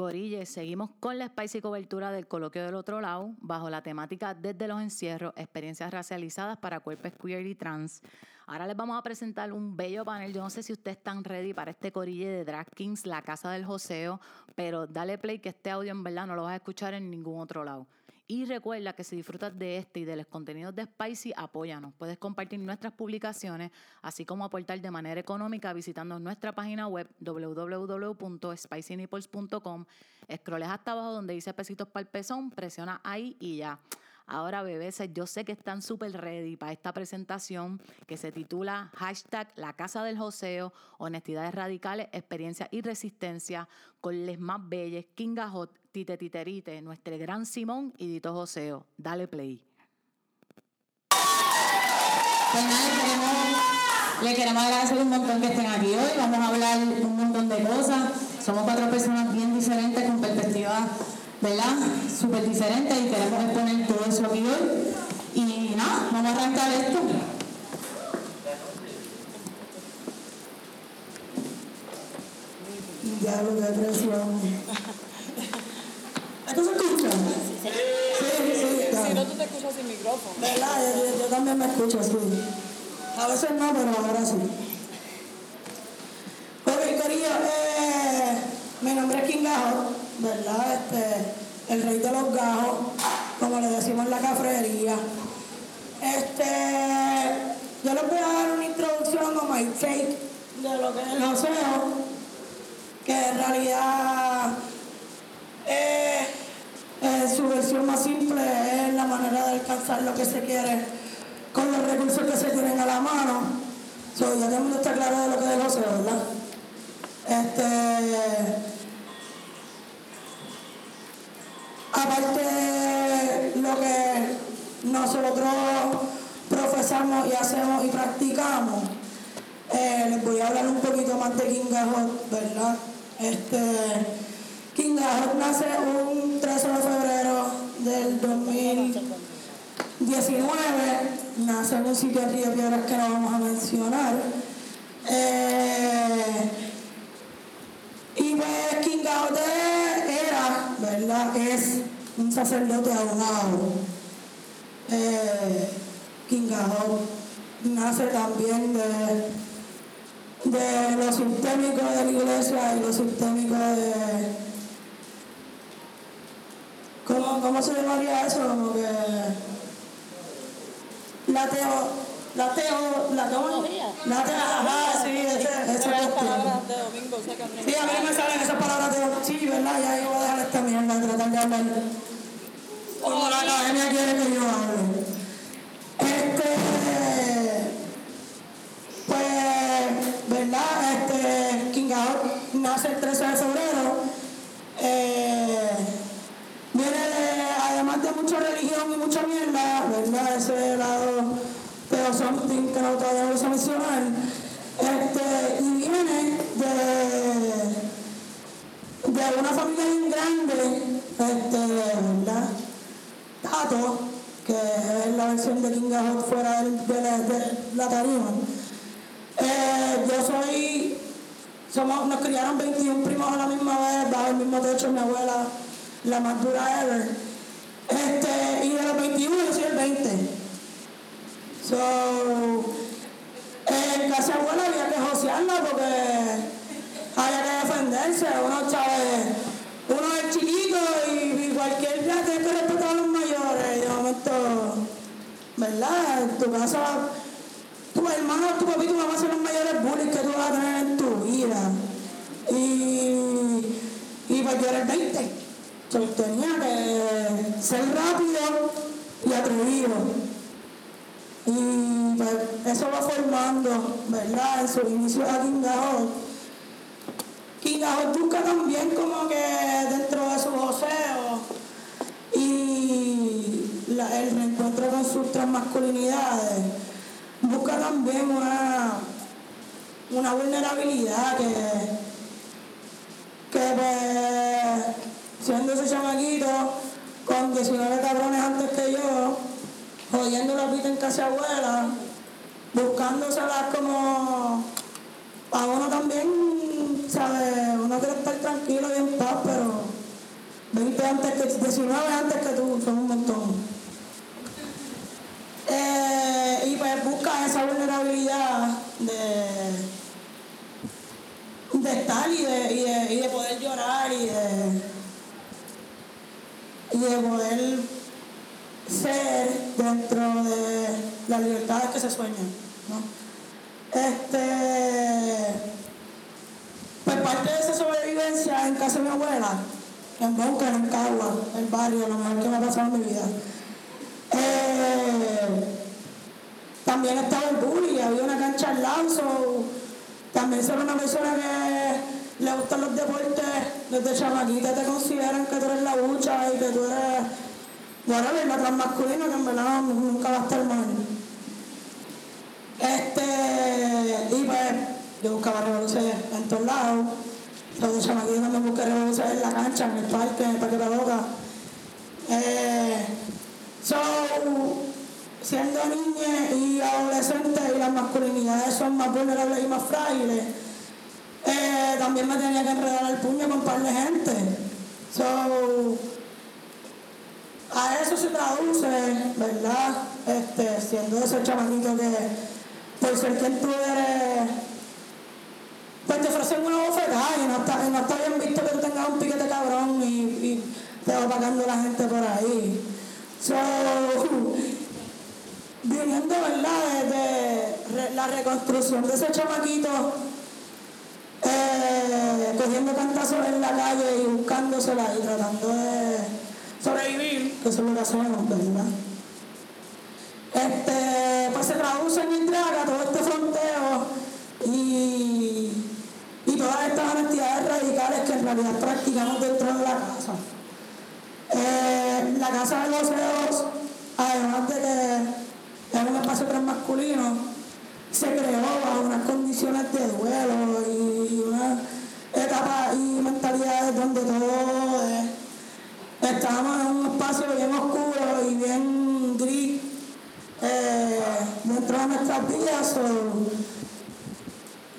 Corille, seguimos con la spicy cobertura del coloquio del otro lado, bajo la temática Desde los encierros, experiencias racializadas para cuerpos queer y trans. Ahora les vamos a presentar un bello panel. Yo no sé si ustedes están ready para este corille de Drag Kings, la casa del joseo, pero dale play que este audio en verdad no lo vas a escuchar en ningún otro lado. Y recuerda que si disfrutas de este y de los contenidos de Spicy, apóyanos. Puedes compartir nuestras publicaciones, así como aportar de manera económica visitando nuestra página web www.spicynipples.com. Escroles hasta abajo donde dice pesitos para el pezón, presiona ahí y ya. Ahora, bebés, yo sé que están súper ready para esta presentación que se titula hashtag La Casa del Joseo, Honestidades Radicales, Experiencia y Resistencia, con les más bellas, Kinga Hot, Tite Titerite, nuestro gran Simón y Dito Joseo. Dale play. Pues nada, le queremos agradecer un montón que estén aquí hoy. Vamos a hablar un montón de cosas. Somos cuatro personas bien diferentes con perspectivas ¿verdad? Súper diferente y queremos exponer todo eso aquí hoy. Y nada, vamos a arrancar esto. Ya lo que presión. ¿Esto se escucha? Sí, sí, sí. Si no, tú te escuchas sin micrófono. ¿Verdad? Yo, yo también me escucho así. A veces no, pero ahora sí. Ok, Corillo, eh, mi nombre es King Gajo, ¿verdad? Este, el rey de los gajos, como le decimos en la cafrería. Este, yo les voy a dar una introducción a my take de lo que es el océano, que en realidad eh, eh, su versión más simple es la manera de alcanzar lo que se quiere con los recursos que se tienen a la mano. So, ya todo el mundo está claro de lo que es el océano, ¿verdad? Este, aparte lo que nosotros profesamos y hacemos y practicamos, eh, les voy a hablar un poquito más de King Gahot, ¿verdad? Este, King nace un 13 de febrero del 2019, nace en un sitio en Río Piedras que no vamos a mencionar. Eh, y pues King Gahot era, ¿verdad? Es un sacerdote abogado. Eh, King Gahot nace también de de lo sistémico de la iglesia y lo sistémico de... ¿Cómo, cómo se llamaría eso? Como que... La teo... La teo... La teo... La teo... Sí, domingo sacan Sí, a mí me salen esas palabras de... Sí, ¿verdad? Ya yo voy a dejar esta mierda de tratar de hablar como la academia quiere que yo hable. Fuera de, la, tarima. Eh, yo soy, somos, nos criaron 21 primos a la misma vez, bajo el mismo techo, mi abuela, la más dura ever. Este, y de los 21 yo soy el 20. So, en casa abuela había que josearla porque había que defenderse, ¿verdad? En tu casa tu hermano, tu papá y tu mamá son los mayores bullies que tú vas a tener en tu vida. Y, y yo era el 20. Yo tenía que ser rápido y atrevido. Y pues eso va formando, ¿verdad? En su inicio a. King Gahot busca también como que dentro de su joseo y la- el sus transmasculinidades busca también una, una vulnerabilidad que, que pues, siendo ese chamaquito con 19 cabrones antes que yo, jodiendo la vida en casa abuela, buscándoselas como a uno también, ¿sabes? Uno quiere estar tranquilo y en paz, pero antes que 19 antes que tú, son un montón. Eh, y pues busca esa vulnerabilidad de, de estar y de, y, de, poder llorar y de, y de poder ser dentro de las libertades que se sueñan. ¿no? Este, pues parte de esa sobrevivencia en casa de mi abuela, en Boca, en Cagua, el barrio, lo mejor que me ha pasado en mi vida. Eh, también estaba el bullying, había una cancha al lado, so, también ser una persona que le gustan los deportes, desde chamaquita te consideran que tú eres la bucha y que tú eres, bueno, la transmasculina, que en verdad nunca va a estar mal. Este, y pues, yo buscaba revoluciones en todos lados. De chamaquita también busqué revoluciones en la cancha, en el parque, en el parque de la boca. Eh, siendo niña y adolescente y las masculinidades son más vulnerables y más frágiles, eh, también me tenía que enredar el puño con un par de gente. So, a eso se traduce, ¿verdad? Este, siendo ese chamaquito que, por ser quien tú eres, pues te ofrecen una bofetada y no está, y no está bien visto que tú tengas un piquete cabrón y, y te va pagando la gente por ahí. So, viniendo, ¿verdad? Desde la reconstrucción de ese chamaquito, eh, cogiendo cantazos en la calle y buscándosela y tratando de sobrevivir, que eso es lo hacemos, ¿verdad? Este, pues se traduce en Indraga todo este fronteo y, y todas estas honestidades radicales que en realidad practicamos dentro de la casa. Eh, la casa de los dedos, además de que es un espacio transmasculino, se creó bajo unas condiciones de duelo y, unas etapas y mentalidades donde todo es- estábamos en un espacio bien oscuro y bien gris eh, dentro de nuestras vidas.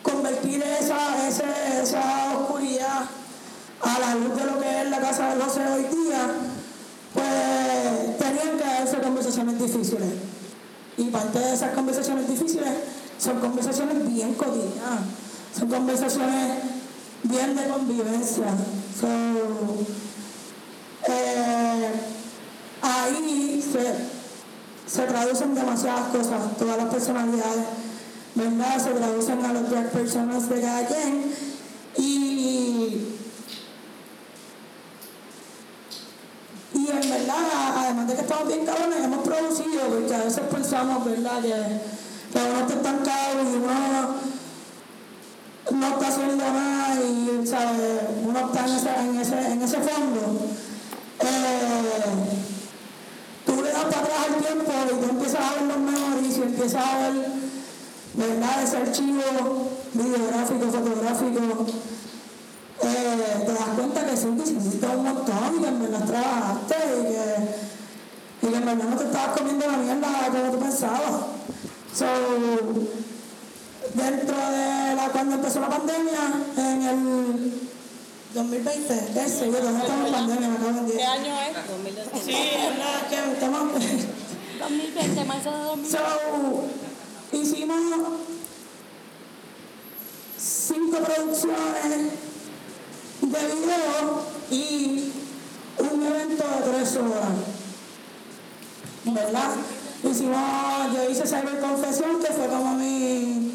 convertir esa, ese- esa oscuridad a la luz de lo que es la casa de José hoy día, pues tenían que hacerse conversaciones difíciles. Y parte de esas conversaciones difíciles son conversaciones bien cotidianas, son conversaciones bien de convivencia. So, eh, ahí se, se traducen demasiadas cosas, todas las personalidades, ¿verdad? Se traducen a drag personas de cada quien. Y en verdad, además de que estamos bien cabrones, hemos producido, porque a veces pensamos, ¿verdad?, que, que uno está estancado y uno no está haciendo nada y. Uno está en ese, en ese, en ese fondo. Eh, tú le das para atrás al tiempo y tú empiezas a ver los memories y empiezas a ver, ¿verdad?, ese archivo videográfico, fotográfico eh, te das cuenta que sí, que hiciste un montón y que en verdad trabajaste y que, y que en verdad no te estabas comiendo la mierda como tú pensabas. So, dentro de la, cuando empezó la pandemia, en el 2020, ese, yo no estamos en pandemia, me de ¿Qué año es? Sí, es la que estamos... 2020, marzo de 2020. So, hicimos cinco producciones de video y un evento de tres horas. ¿Verdad? Hicimos, yo hice Cyber Confesión, que fue como mi,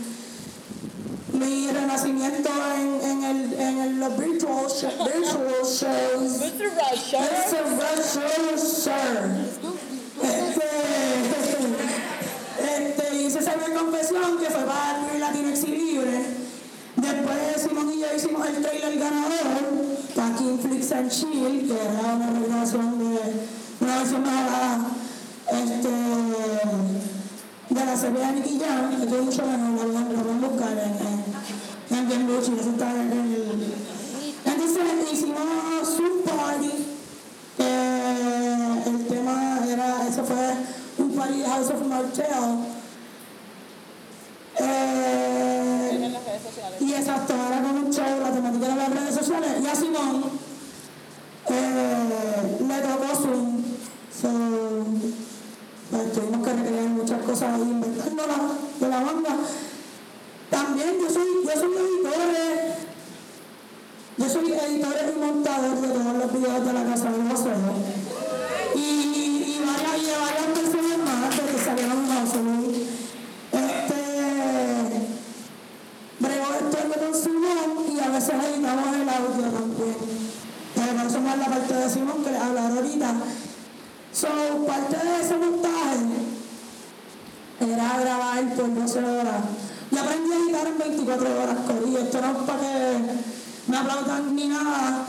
mi renacimiento en, en, el, en el, los virtual, sh- virtual shows. Virtual show. Este, este, hice esa confesión que fue para el Latinx y Después Simón y yo hicimos el trailer ganador para King Flix and Chill, que era una regrabación de una versión mejorada este, de la serie de Nicky Jam, que es mucho la pueden- la pueden buscar en, en, en Luchi, eso está en el... Entonces hicimos Zoom Party, eh, el tema era, eso fue un party de House of Martel. exacto, ahora con un show, la temática de las redes sociales. Y a Simón eh, le tocó Zoom. So, pues, tuvimos que recrear muchas cosas ahí inventándolas de la banda. También yo soy, yo soy editor, eh. yo soy editor y montador de todos los videos de la casa de los Y, y, y varias, y varias veces editamos el audio también. Eh, no somos la parte de Simón que les hablaré ahorita. So, parte de ese montaje era grabar por 12 horas. Yo aprendí a editar en 24 horas, Corillo. Esto no es para que me aplaudan ni nada.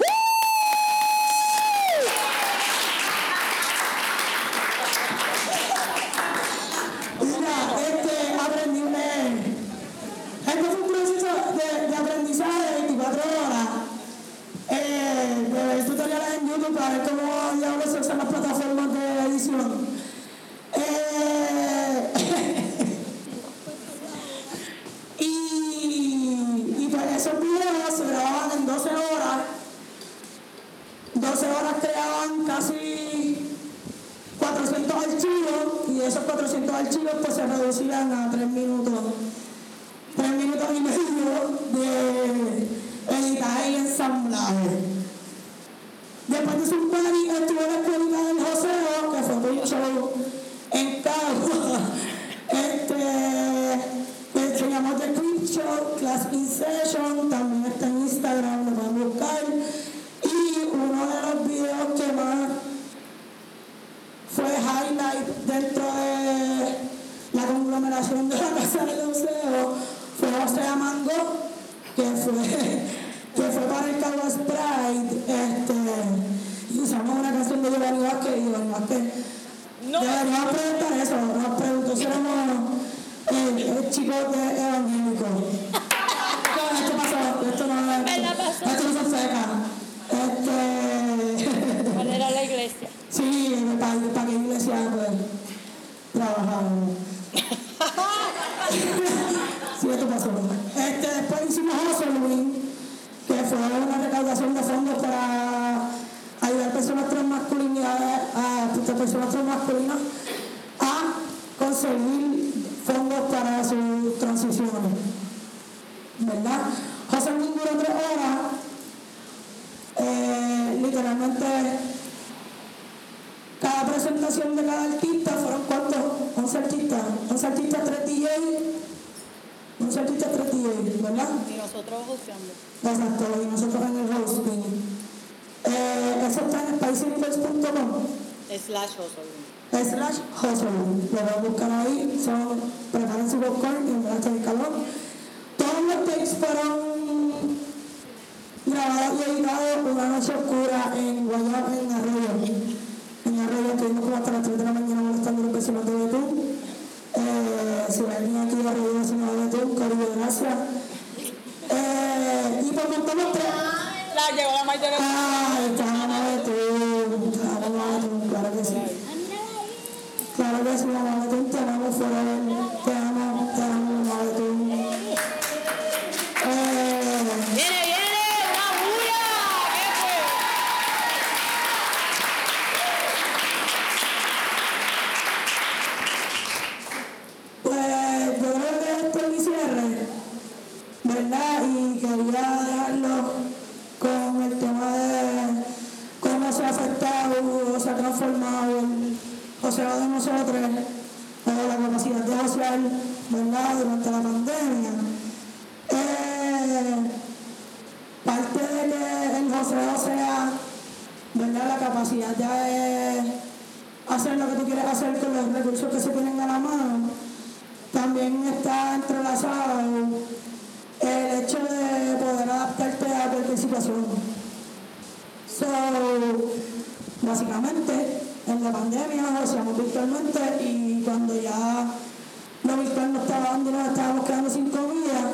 hospital nos estaba dando, nos estábamos quedando sin comida.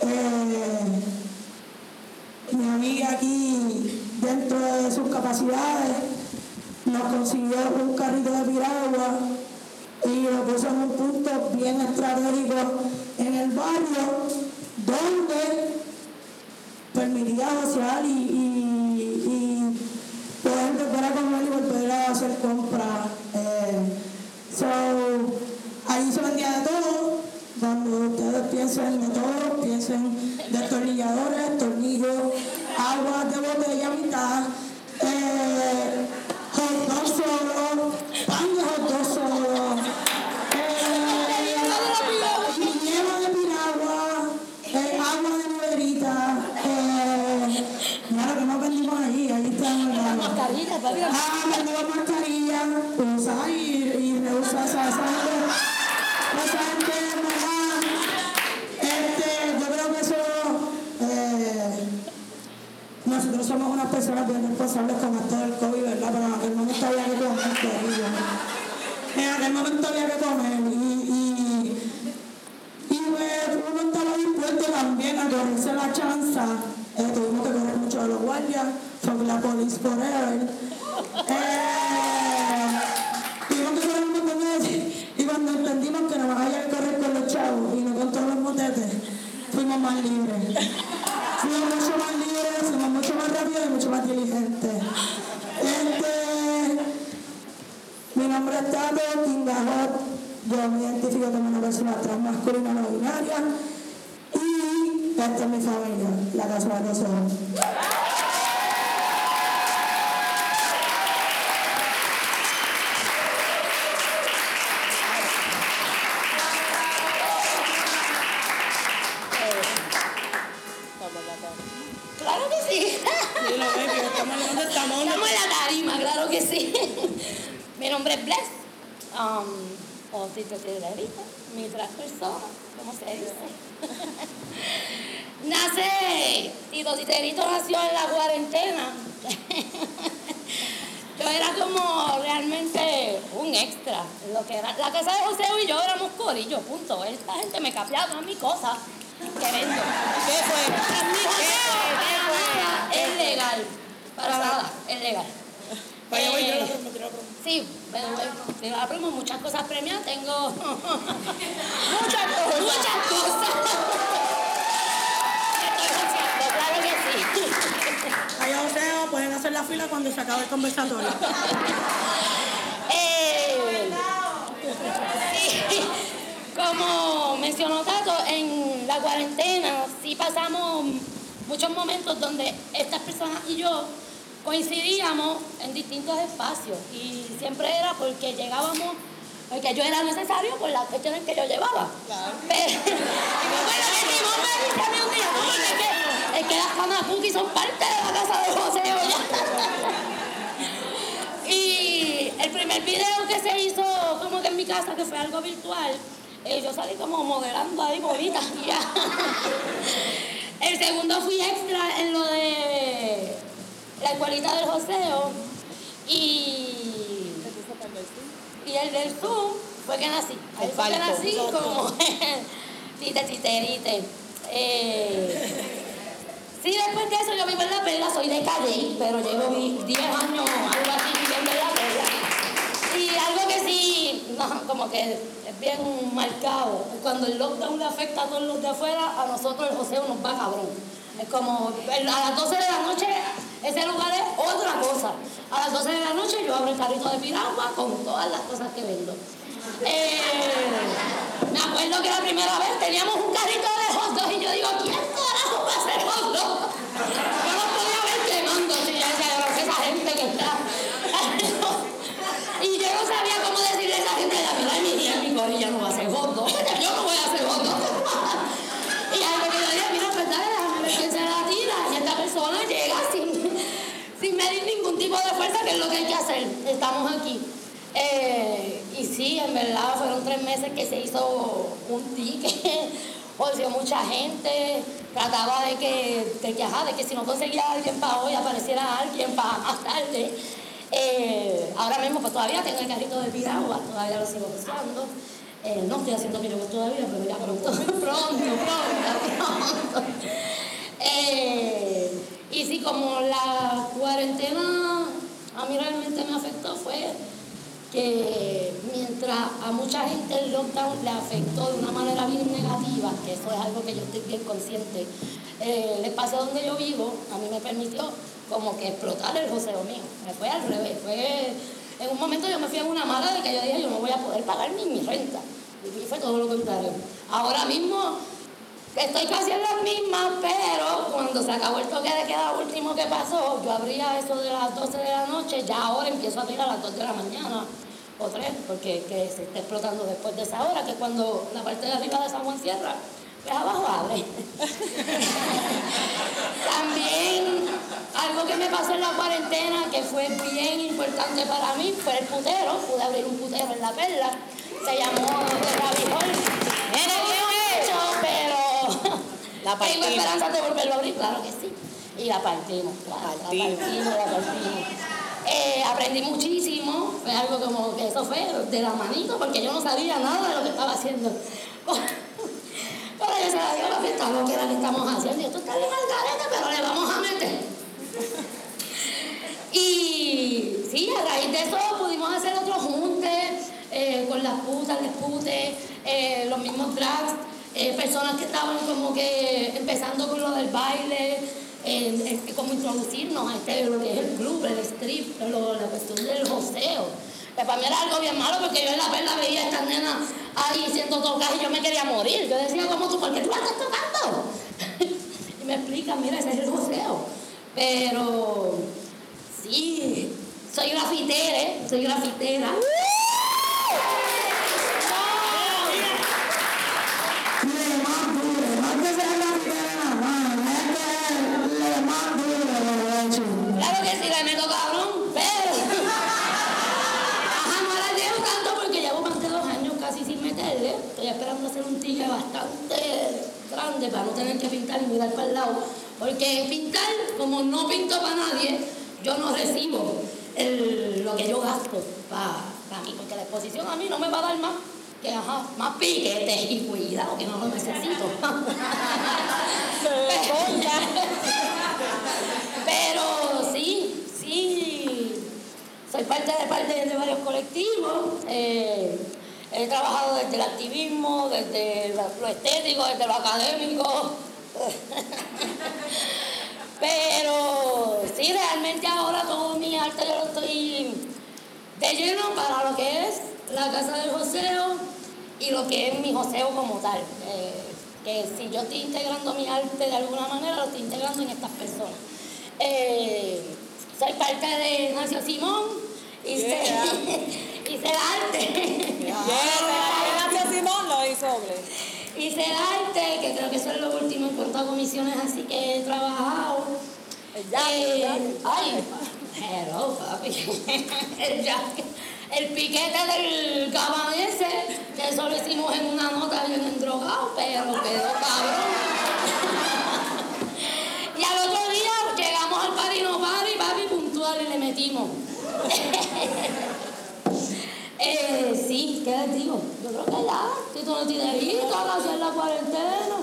Eh, mi amiga aquí, dentro de sus capacidades, nos consiguió un carrito de piragua y lo puso en un punto bien estratégico en el barrio donde permitía social y mencionó Tato, en la cuarentena sí pasamos muchos momentos donde estas personas y yo coincidíamos en distintos espacios y siempre era porque llegábamos, porque yo era necesario por las cuestiones que yo llevaba. Pero, y acuerdo que mi mamá me dice a mí un día, "No, porque es que, las Hamakuki son parte de la casa de José Y el primer video que se hizo como que en mi casa, que fue algo virtual, eh, yo salí como modelando ahí ya. El segundo fui extra en lo de la escuelita del joseo y, y el del Zoom fue que nací. Ahí fue que nací como tite, titerite. Eh, Sí, después de eso yo vivo en La Perla, soy de Calle, pero llevo vi- 10 años, algo así, viviendo en La Perla. Y sí, no, como que es bien marcado, cuando el lockdown le afecta a todos los de afuera, a nosotros el joseo nos va cabrón. Es como, a las 12 de la noche, ese lugar es otra cosa. A las 12 de la noche yo abro el carrito de piragua con todas las cosas que vendo. Eh, me acuerdo que la primera vez teníamos un carrito de hot dogs y yo digo, ¿quién carajo va a hacer hot dogs? Yo no podía ver quemando, si ya decía, "Pero esa gente que está. y yo no sabía cómo decirle a esa gente, la verdad, mi tía, mi gorilla no va a hacer hot dogs. Yo no voy a hacer hot dogs. y algo que yo dije, mira, pues dale, déjame ver quién se la tira. Y esta persona llega sin, sin medir ningún tipo de fuerza, que es lo que hay que hacer. Estamos aquí. Eh, y sí, en verdad fueron tres meses que se hizo un ticket, odio mucha gente, trataba de que, de que, de que si no conseguía a alguien para hoy, apareciera alguien para más tarde. Eh, ahora mismo pues todavía tengo el carrito de piragua, todavía lo sigo usando. Eh, no estoy haciendo piragua todavía, pero ya pronto, pronto, pronto, pronto. Y sí, como la cuarentena a mí realmente me afectó fue que mientras a mucha gente el lockdown le afectó de una manera bien negativa, que eso es algo que yo estoy bien consciente, eh, el espacio donde yo vivo a mí me permitió como que explotar el joseo mío. Me fue al revés. Fue, en un momento yo me fui en una mala de que yo dije yo no voy a poder pagar ni mi renta. Y fue todo lo contrario. Ahora mismo Estoy casi en las mismas, pero cuando se acabó el toque de queda último que pasó, yo abría eso de las 12 de la noche, ya ahora empiezo a abrir a las 2 de la mañana o 3, porque que se está explotando después de esa hora, que cuando la parte de arriba de San Juan cierra, Pues abajo abre. También algo que me pasó en la cuarentena que fue bien importante para mí fue el putero. Pude abrir un putero en la perla. Se llamó The La tengo partimos. esperanza de volverlo a abrir, claro que sí. Y la partimos, claro, la Partimos. partimos, la partimos. Eh, aprendí muchísimo, fue algo como que eso fue de la manito, porque yo no sabía nada de lo que estaba haciendo. Pero yo se la dio la fiesta, lo que era que estamos haciendo. Y esto está bien al pero le vamos a meter. Y sí, a raíz de eso pudimos hacer otros juntes eh, con las putas, les putes, eh, los mismos drags, eh, personas que estaban como que empezando con lo del baile, eh, como introducirnos a este, lo que es el club, el strip, lo- la cuestión del joseo. Que para mí era algo bien malo porque yo en la perla veía a estas nenas ahí siendo tocadas y yo me quería morir. Yo decía, ¿cómo tú? ¿Por qué tú la estás tocando? y me explican, mira, ese es el joseo. Pero sí, soy grafitera, ¿eh? soy grafitera. Para no tener que pintar y mirar para el lado. Porque pintar, como no pinto para nadie, yo no recibo lo que yo gasto para mí. Porque la exposición a mí no me va a dar más que ajá, más piquetes y cuidado que no lo necesito. Pero sí, sí, soy parte de, parte de varios colectivos. eh, he trabajado desde el activismo, desde lo estético, desde lo académico. Pero sí, realmente ahora todo mi arte yo lo estoy de lleno para lo que es la casa del joseo y lo que es mi joseo como tal. Eh, que si yo estoy integrando mi arte de alguna manera, lo estoy integrando en estas personas. Eh, soy parte de Ignacio Simón y sé, y sé el arte. Gracias, Simón, lo hizo. Hice el arte, que creo que eso es lo último en cuanto a comisiones, así que he trabajado. El el Eh, ay, hello, papi. El jaque. El piquete del ese, que eso lo hicimos en una nota bien endrogado, pero quedó cabrón. Y al otro día llegamos al parino party, papi, puntual y le metimos. Eh, sí, ¿qué les digo? Yo creo que ya, si tú no tienes hijos, hacer la cuarentena.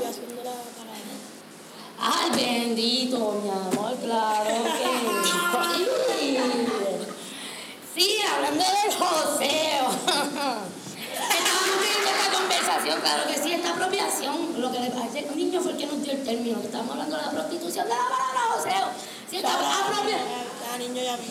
Ay, bendito, mi amor, claro que sí. Sí, hablando del joseo. Estábamos teniendo esta conversación, claro que sí, esta apropiación, lo que le parece el niño fue el que nos dio el término, que estamos hablando de la prostitución de la palabra joseo. Sí, esta apropiación. A niño y a mí.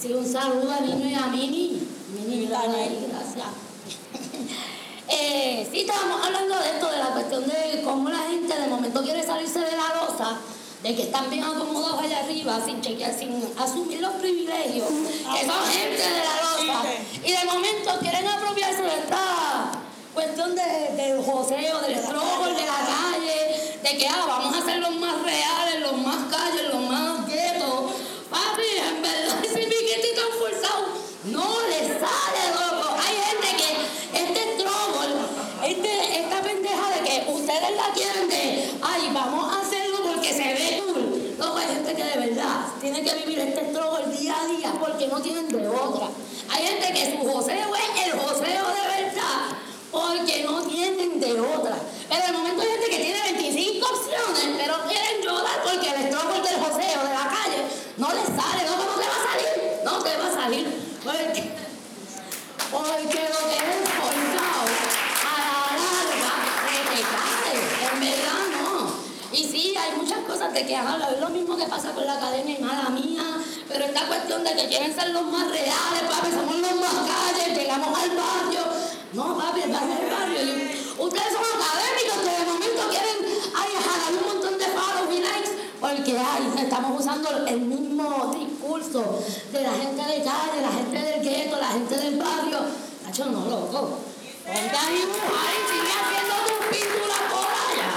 Sí, un saludo a niño y a Mini. Mini, ahí, gracias. Eh, sí, estábamos hablando de esto, de la cuestión de cómo la gente de momento quiere salirse de la losa, de que están bien acomodados allá arriba, sin chequear, sin asumir los privilegios, que son gente de la losa, y de momento quieren apropiarse de esta cuestión de, del joseo, del struggle, de la calle, de que ah, vamos a ser los más reales, los más calles, los no le sale, loco. Hay gente que este struggle, este, esta pendeja de que ustedes la quieren de, ay, vamos a hacerlo porque se ve cool. No, hay gente que de verdad tiene que vivir este struggle día a día porque no tienen de otra. Hay gente que su joseo es el joseo de verdad porque no tienen de otra. Pero de momento hay gente que tiene 25 opciones, pero quieren llorar porque el struggle del joseo de la calle no les sale. No, no te va a salir. No te va a salir. Porque, lo que es forzado a la larga te cae. En verdad no. Y sí, hay muchas cosas de que hablar. Es lo mismo que pasa con la academia y mala mía. Pero esta cuestión de que quieren ser los más reales, papi, somos los más calles, llegamos al barrio. No, papi, el barrio el barrio. Ustedes son académicos que de momento quieren ay, jalar un montón de follows y likes. Porque ay, estamos usando el mismo discurso de la gente de calle, la gente del gueto, la gente del barrio. Nacho, no, loco. Ponte a dibujar y sigue haciendo tus pinturas por allá.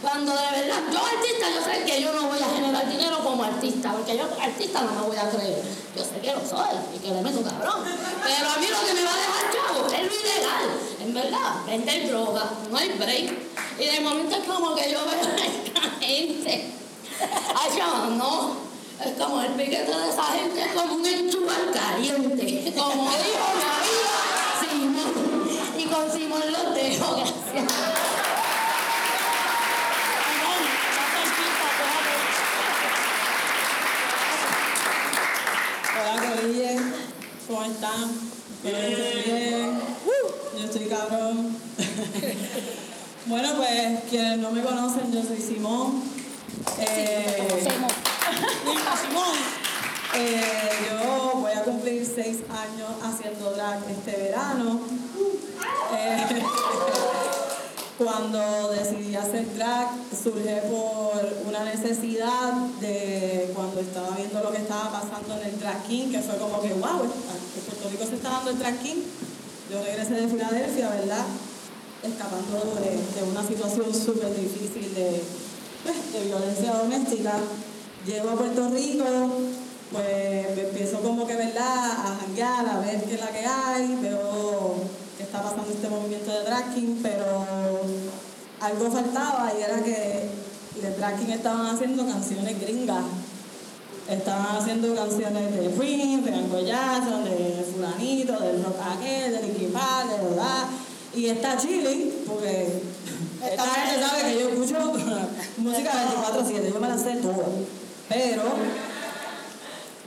Cuando de verdad, yo artista, yo sé que yo no voy a generar dinero como artista, porque yo artista no me voy a creer. Yo sé que lo soy y que le meto cabrón. Pero a mí lo que me va a dejar chavo es lo ilegal. En verdad, vender droga, no hay break. Y de momento es como que yo veo a esta gente. Ay, chavo, no. Es como el piquete de esa gente, es como un enchual caliente. Como dijo mi amiga Simón. Y con Simón los dejo, gracias. Hola, Corille. ¿Cómo están? Bien. Yo estoy cabrón. bueno, pues quienes no me conocen, yo soy Simón. Eh, Hija Simón. Eh, yo voy a cumplir seis años haciendo drag este verano. Eh, cuando decidí hacer drag surge por una necesidad estaba viendo lo que estaba pasando en el drag king, que fue como que wow, Puerto Rico se está dando el drag king. Yo regresé de Filadelfia, ¿verdad? Escapando de, una situación súper difícil de, pues, de violencia doméstica. Llego a Puerto Rico, pues empiezo como que, ¿verdad? A janguear, a ver qué es la que hay, veo que está pasando este movimiento de drag king, pero algo faltaba y era que de drag king estaban haciendo canciones gringas. Estaban haciendo canciones de Prince, de Michael Jackson, de fulanito, del rock aquel, de Linkin Park, de verdad. Y está chilling, porque esta gente sabe que yo escucho música 24-7, yo me la sé toda. Pero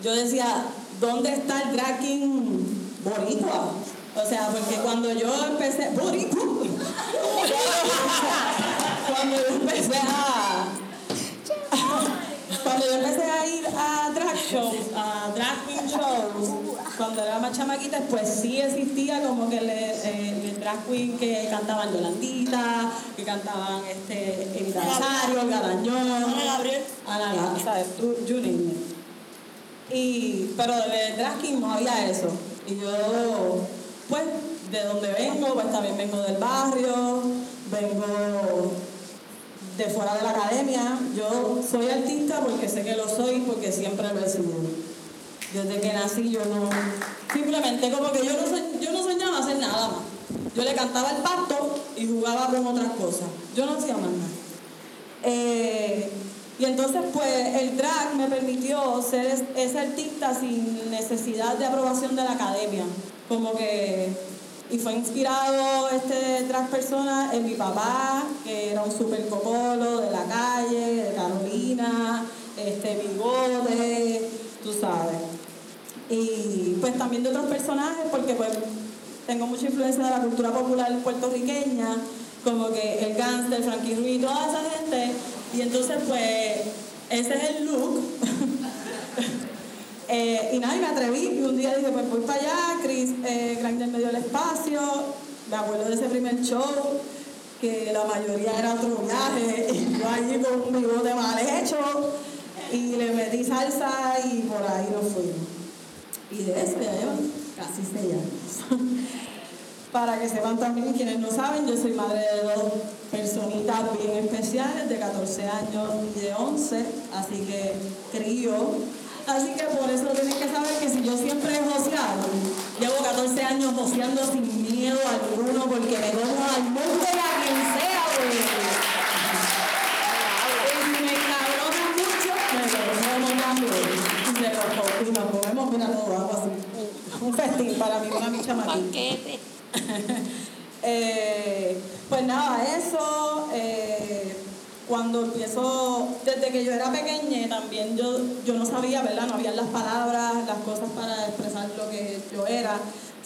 yo decía, ¿dónde está el drag king boricua? O sea, porque cuando yo empecé, boricua, cuando yo empecé a, cuando yo empecé a ir a drag shows, a drag queen shows, cuando era más chamaquita, pues sí existía como que el, el- el drag queen que cantaban Yolandita, que cantaban este, Evita Rosario, Garañón, Ana Gabriel. Ana Gabriel, ¿sabes? Tú, you name it. Y, pero de drag king no había eso. Y yo, pues, de donde vengo, pues también vengo del barrio, vengo de fuera de la academia. Yo soy artista porque sé que lo soy, porque siempre lo he sido. Desde que nací yo no... Simplemente como que yo no, soñ- yo no soñaba hacer nada más. Yo le cantaba el pasto y jugaba con otras cosas. Yo no hacía más nada. Eh, y entonces, pues, el drag me permitió ser es- ese artista sin necesidad de aprobación de la academia. Como que, y fue inspirado este drag persona en mi papá, que era un super cocolo de la calle, de Carolina, este bigote, tú sabes. Y pues también de otros personajes, porque pues tengo mucha influencia de la cultura popular puertorriqueña, como que el gangster, Frankie Ruiz, toda esa gente. Y entonces pues ese es el look. Eh, y nada, y me atreví. Y un día dije, pues voy para allá, Chris eh, Grindr me dio el espacio. Me acuerdo de ese primer show, que la mayoría era otro viaje. Y yo allí con un bigote mal hecho. Y le metí salsa y por ahí nos fuimos. Y de eso ya llevan casi seis años. Para que sepan también quienes no saben, yo soy madre de dos personitas bien especiales, de 14 años y de 11, así que crío. Así que por eso tienen que saber que si yo siempre he joseado, llevo 14 años joseando sin miedo alguno porque me como al mundo y a quien sea, güey. Y si me cabrona mucho, me lo también. Y nos comemos, mira todo, algo así. Un festín para mi una mi chamaquita. Eh, pues nada, eso, eh, cuando empiezo, desde que yo era pequeña también yo, yo no sabía, ¿verdad? No había las palabras, las cosas para expresar lo que yo era.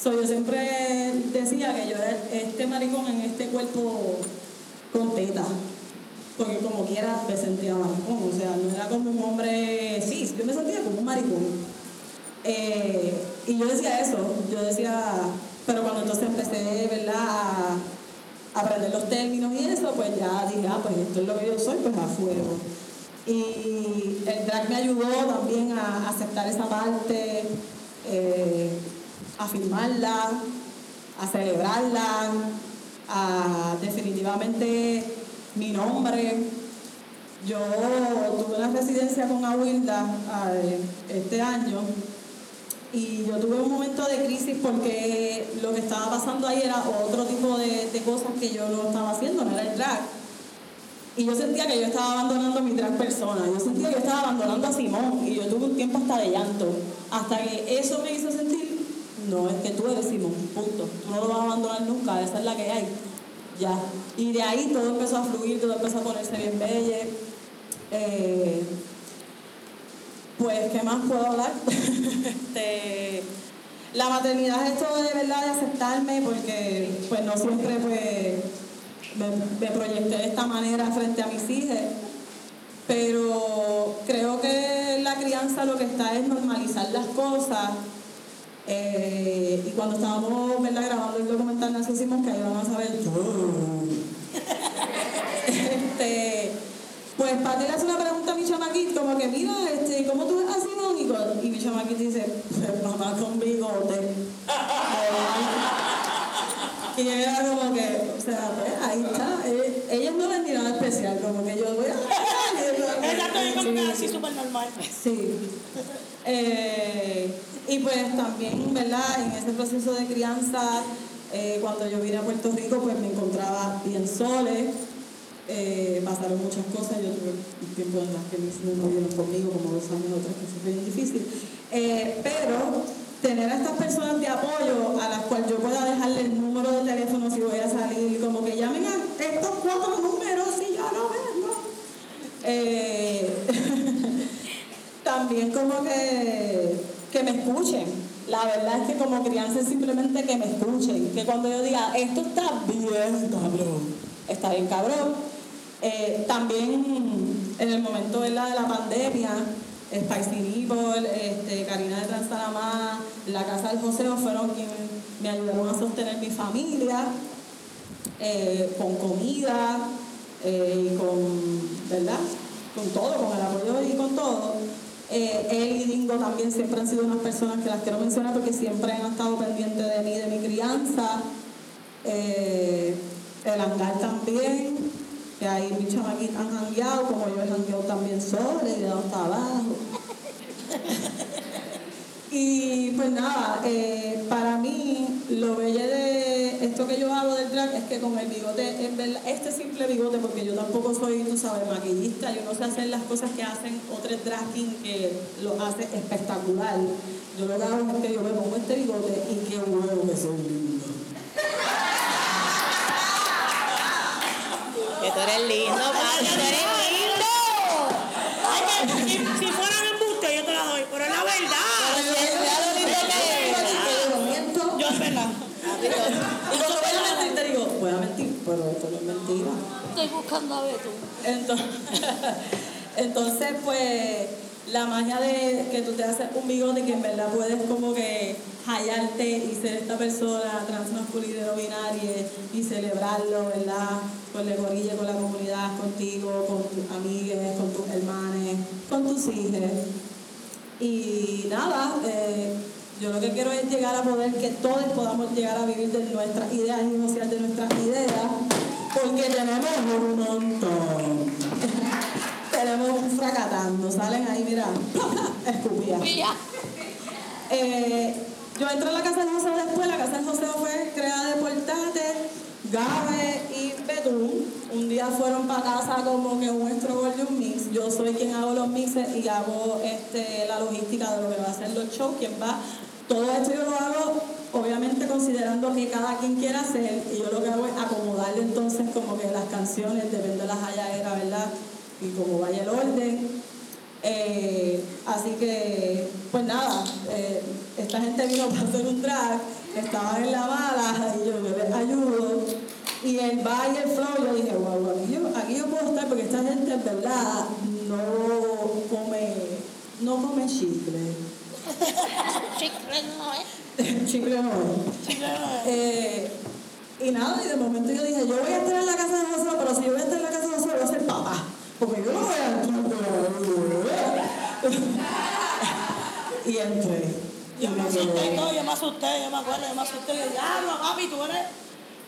So, yo siempre decía que yo era este maricón en este cuerpo con teta. Porque como quiera me sentía maricón, o sea, no era como un hombre cis, yo me sentía como un maricón. Eh, y yo decía eso, yo decía, pero cuando entonces empecé, ¿verdad? Aprender los términos y eso, pues ya dije, ah, pues esto es lo que yo soy, pues a fuego. Y el drag me ayudó también a aceptar esa parte, eh, a filmarla, a celebrarla, a definitivamente mi nombre. Yo tuve una residencia con Aguilda eh, este año y yo tuve un momento de crisis porque lo que estaba pasando ahí era otro tipo de, cosas que yo no estaba haciendo, no era el drag. Y yo sentía que yo estaba abandonando a mi drag persona, yo sentía que yo estaba abandonando a Simón y yo tuve un tiempo hasta de llanto, hasta que eso me hizo sentir, no, es que tú eres Simón, punto, tú no lo vas a abandonar nunca, esa es la que hay, ya. Y de ahí todo empezó a fluir, todo empezó a ponerse bien belle. Eh, pues, ¿qué más puedo hablar? Este, la maternidad es todo de verdad de aceptarme porque pues no siempre pues me, me proyecté de esta manera frente a mis hijas, pero creo que la crianza lo que está es normalizar las cosas. eh, y cuando estábamos ¿verdad? grabando el documental nos hicimos que ahí vamos a ver este, pues Pati le hace una pregunta a mi chamaquito, como que mira, este, ¿cómo tú ves a Simón? Y, mi chamaquito dice, pues mamá con bigote. y era como que, o sea, pues ahí está. Eh, Ellos no ni nada especial, como que yo voy a... Exacto, yo como que así súper normal. Sí. Eh, y pues también, ¿verdad? En ese proceso de crianza, eh, cuando yo vine a Puerto Rico, pues me encontraba bien sole. Eh, pasaron muchas cosas. Yo tuve un tiempo en las que mis hijos no vieron conmigo, como dos años otras, que fue bien difícil. Eh, pero tener a estas personas de apoyo a las cuales yo pueda dejarle el número de teléfono si voy a salir, como que llamen a estos cuatro números si yo no vengo. Eh, también como que, que me escuchen. La verdad es que como crianza simplemente que me escuchen. Que cuando yo diga, esto está bien cabrón, está bien cabrón. Eh, también en el momento ¿verdad? de la pandemia, Spicy Nipple, este, Karina de Transalamá, la Casa del Joseo fueron quienes me ayudaron a sostener mi familia eh, con comida eh, con, ¿verdad? Con todo, con el apoyo y con todo. Eh, él y Dingo también siempre han sido unas personas que las quiero mencionar porque siempre han estado pendientes de mí, de mi crianza. Eh, el hangar también, que ahí mis chamaquitas han jangueado, como yo he jangueado también solo, he dado hasta abajo. Y pues nada, eh, para mí lo bello de esto que yo hago del drag es que con el bigote, en verdad, este simple bigote, porque yo tampoco soy, tú sabes, maquillista, yo no sé hacer las cosas que hacen otros drag king que lo hace espectacular. Yo lo que hago es que yo me pongo este bigote y qué huevo que soy lindo. Tú eres lindo, papi, tú eres lindo. Si, si fueran embuste yo te la doy, pero es la verdad. Yo es verdad. Y cuando voy a mentir, te digo, voy a mentir, pero esto no es mentira. Estoy buscando a Beto. Entonces, entonces, pues, la magia de que tú te haces un bigote que en verdad puedes como que hallarte y ser esta persona transmasculina y no binaria y celebrarlo, ¿verdad? Con la gorilla, con la comunidad, contigo, con tus amigues, con tus hermanos, con tus hijos. Y nada, eh, yo lo que quiero es llegar a poder que todos podamos llegar a vivir de nuestras ideas y negociar de nuestras ideas, porque tenemos un montón. tenemos un fracatando, salen ahí, mira, escupía. Eh, yo entré a la casa del José después, la casa del José fue creada de Portate, Gabe y Betún. Un día fueron para casa como que un estrogol un mix. Yo soy quien hago los mixes y hago este, la logística de lo que va a ser los shows, quien va. Todo esto yo lo hago obviamente considerando que cada quien quiera hacer y yo lo que hago es acomodarle entonces como que las canciones, depende de la halladera, ¿verdad? Y como vaya el orden. Eh, así que, pues nada, eh, esta gente vino para hacer un drag, estaban en la bala y yo me les ayudo. Y el y el flow, yo dije, wow, aquí yo, aquí yo puedo estar porque esta gente en verdad no come, no come chicle. chicle no es. chicle no es. Eh, y nada, y de momento yo dije, yo voy a estar en la casa de José, pero si yo voy a estar en la casa de José, voy a ser papá. Porque yo no voy a Y entré. Y Yo me me asusté todo, yo me asusté, yo me acuerdo, yo me asusté. Yo, diablo, papi, tú eres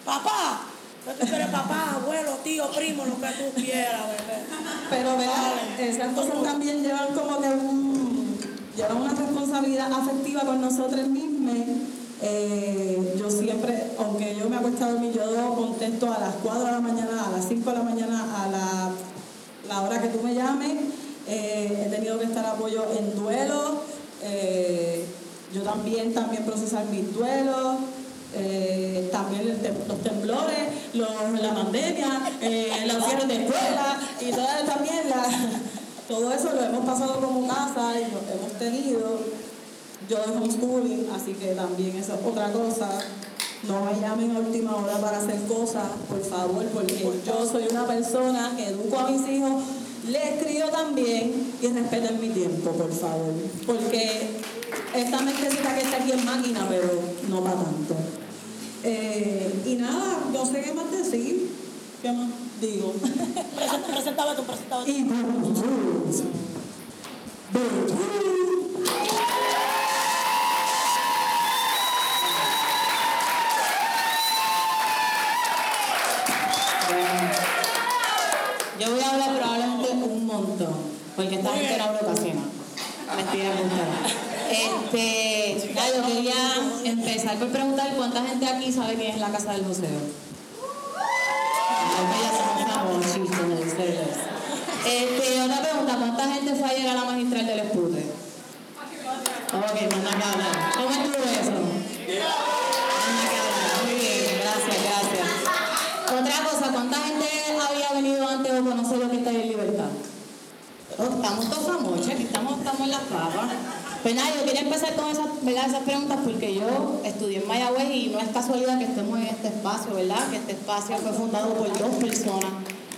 papá. Tú eres papá, abuelo, tío, primo, lo que tú quieras, bebé. Pero vean, esas cosas también llevan como que un, llevan una responsabilidad afectiva con nosotros mismos. Eh, yo siempre, aunque yo me acuesto a dormir, yo contesto a las 4 de la mañana, a las 5 de la mañana, a la, la hora que tú me llames. Eh, he tenido que estar apoyo en duelo. eh, yo también, también procesar mis duelos. eh, también el los temblores, los- la pandemia, eh, los cierres de escuela y toda esta mierda. Todo eso lo hemos pasado como casa y lo hemos tenido. Yo doy homeschooling, así que también eso es otra cosa. No me llamen a última hora para hacer cosas, por favor, porque yo soy una persona que educo a mis hijos, les crío también y respeten mi tiempo, por favor. Porque esta mentecita que está aquí en máquina, pero no para tanto. Eh, y nada, no sé qué más decir. ¿Qué más digo? Presenta- Preséntame tú, preséntame tú. y. Yo voy a hablar probablemente un montón, porque esta gente no casi nada. Mentira, mentira. Este, ya, yo quería empezar por preguntar cuánta gente aquí sabe quién es la casa del museo. Que. Este, otra pregunta, ¿cuánta gente fue ayer a la magistral del Espute? Ok, manda que hablar. ¿Cómo estuvo eso? Manda que. Muy bien, gracias, gracias. Otra cosa, ¿cuánta gente había venido antes o conocer lo que está en libertad? Oh, estamos todos famosos, aquí estamos, estamos en las papas. Pues nada, yo quería empezar con esas, ¿verdad? esas preguntas porque yo estudié en Mayagüez y no es casualidad que estemos en este espacio, ¿verdad? Que este espacio fue fundado por dos personas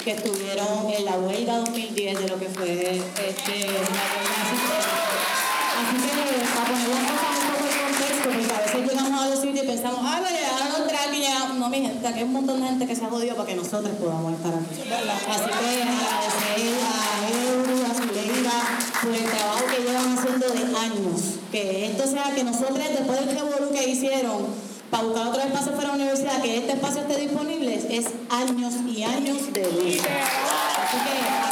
que estuvieron en la huelga 2010 de lo que fue este, asistencia. Así que para poner las cosas un poco en contexto, porque a veces llegamos a los sitios y pensamos, ay, pero llegaron los drag y llegamos. No, mi gente, aquí hay un montón de gente que se ha jodido para que nosotros podamos estar aquí. Así que agradecer a Euro, por el trabajo que llevan haciendo de años. Que esto sea que nosotros, después del revolú que hicieron, para buscar otro espacio para la universidad, que este espacio esté disponible, es años y años de lucha. Así que,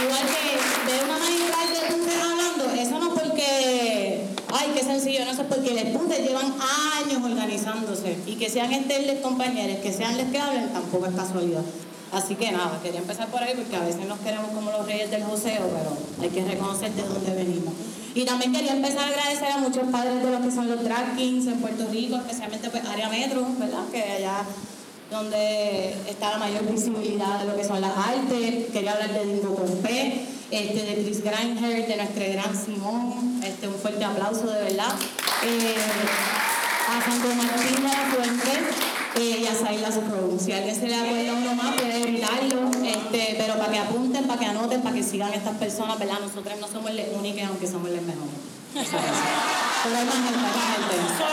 Igual que de una magistral de puntes hablando, eso no es porque, ay, qué sencillo, no es porque los puntes llevan años organizándose y que sean estos compañeros, que sean los que hablen, tampoco es casualidad. Así que nada, quería empezar por ahí porque a veces nos queremos como los reyes del joseo, pero hay que reconocer de dónde venimos. Y también quería empezar a agradecer a muchos padres de los que son los drag kings en Puerto Rico, especialmente pues área metro, ¿verdad? Que allá donde está la mayor visibilidad de lo que son las artes. Quería hablar de Dingo Corpé, este, de Chris Grindher, de nuestro gran Simón. Este, un fuerte aplauso de verdad. Eh, a Santo Martín de la Fuente eh, y a Saila Crow. Si alguien se le acuerda uno más, puede gritarlo, este, pero para que apunten, para que anoten, para que sigan estas personas, ¿verdad? Nosotros no somos las únicas, aunque somos las mejores. Solamente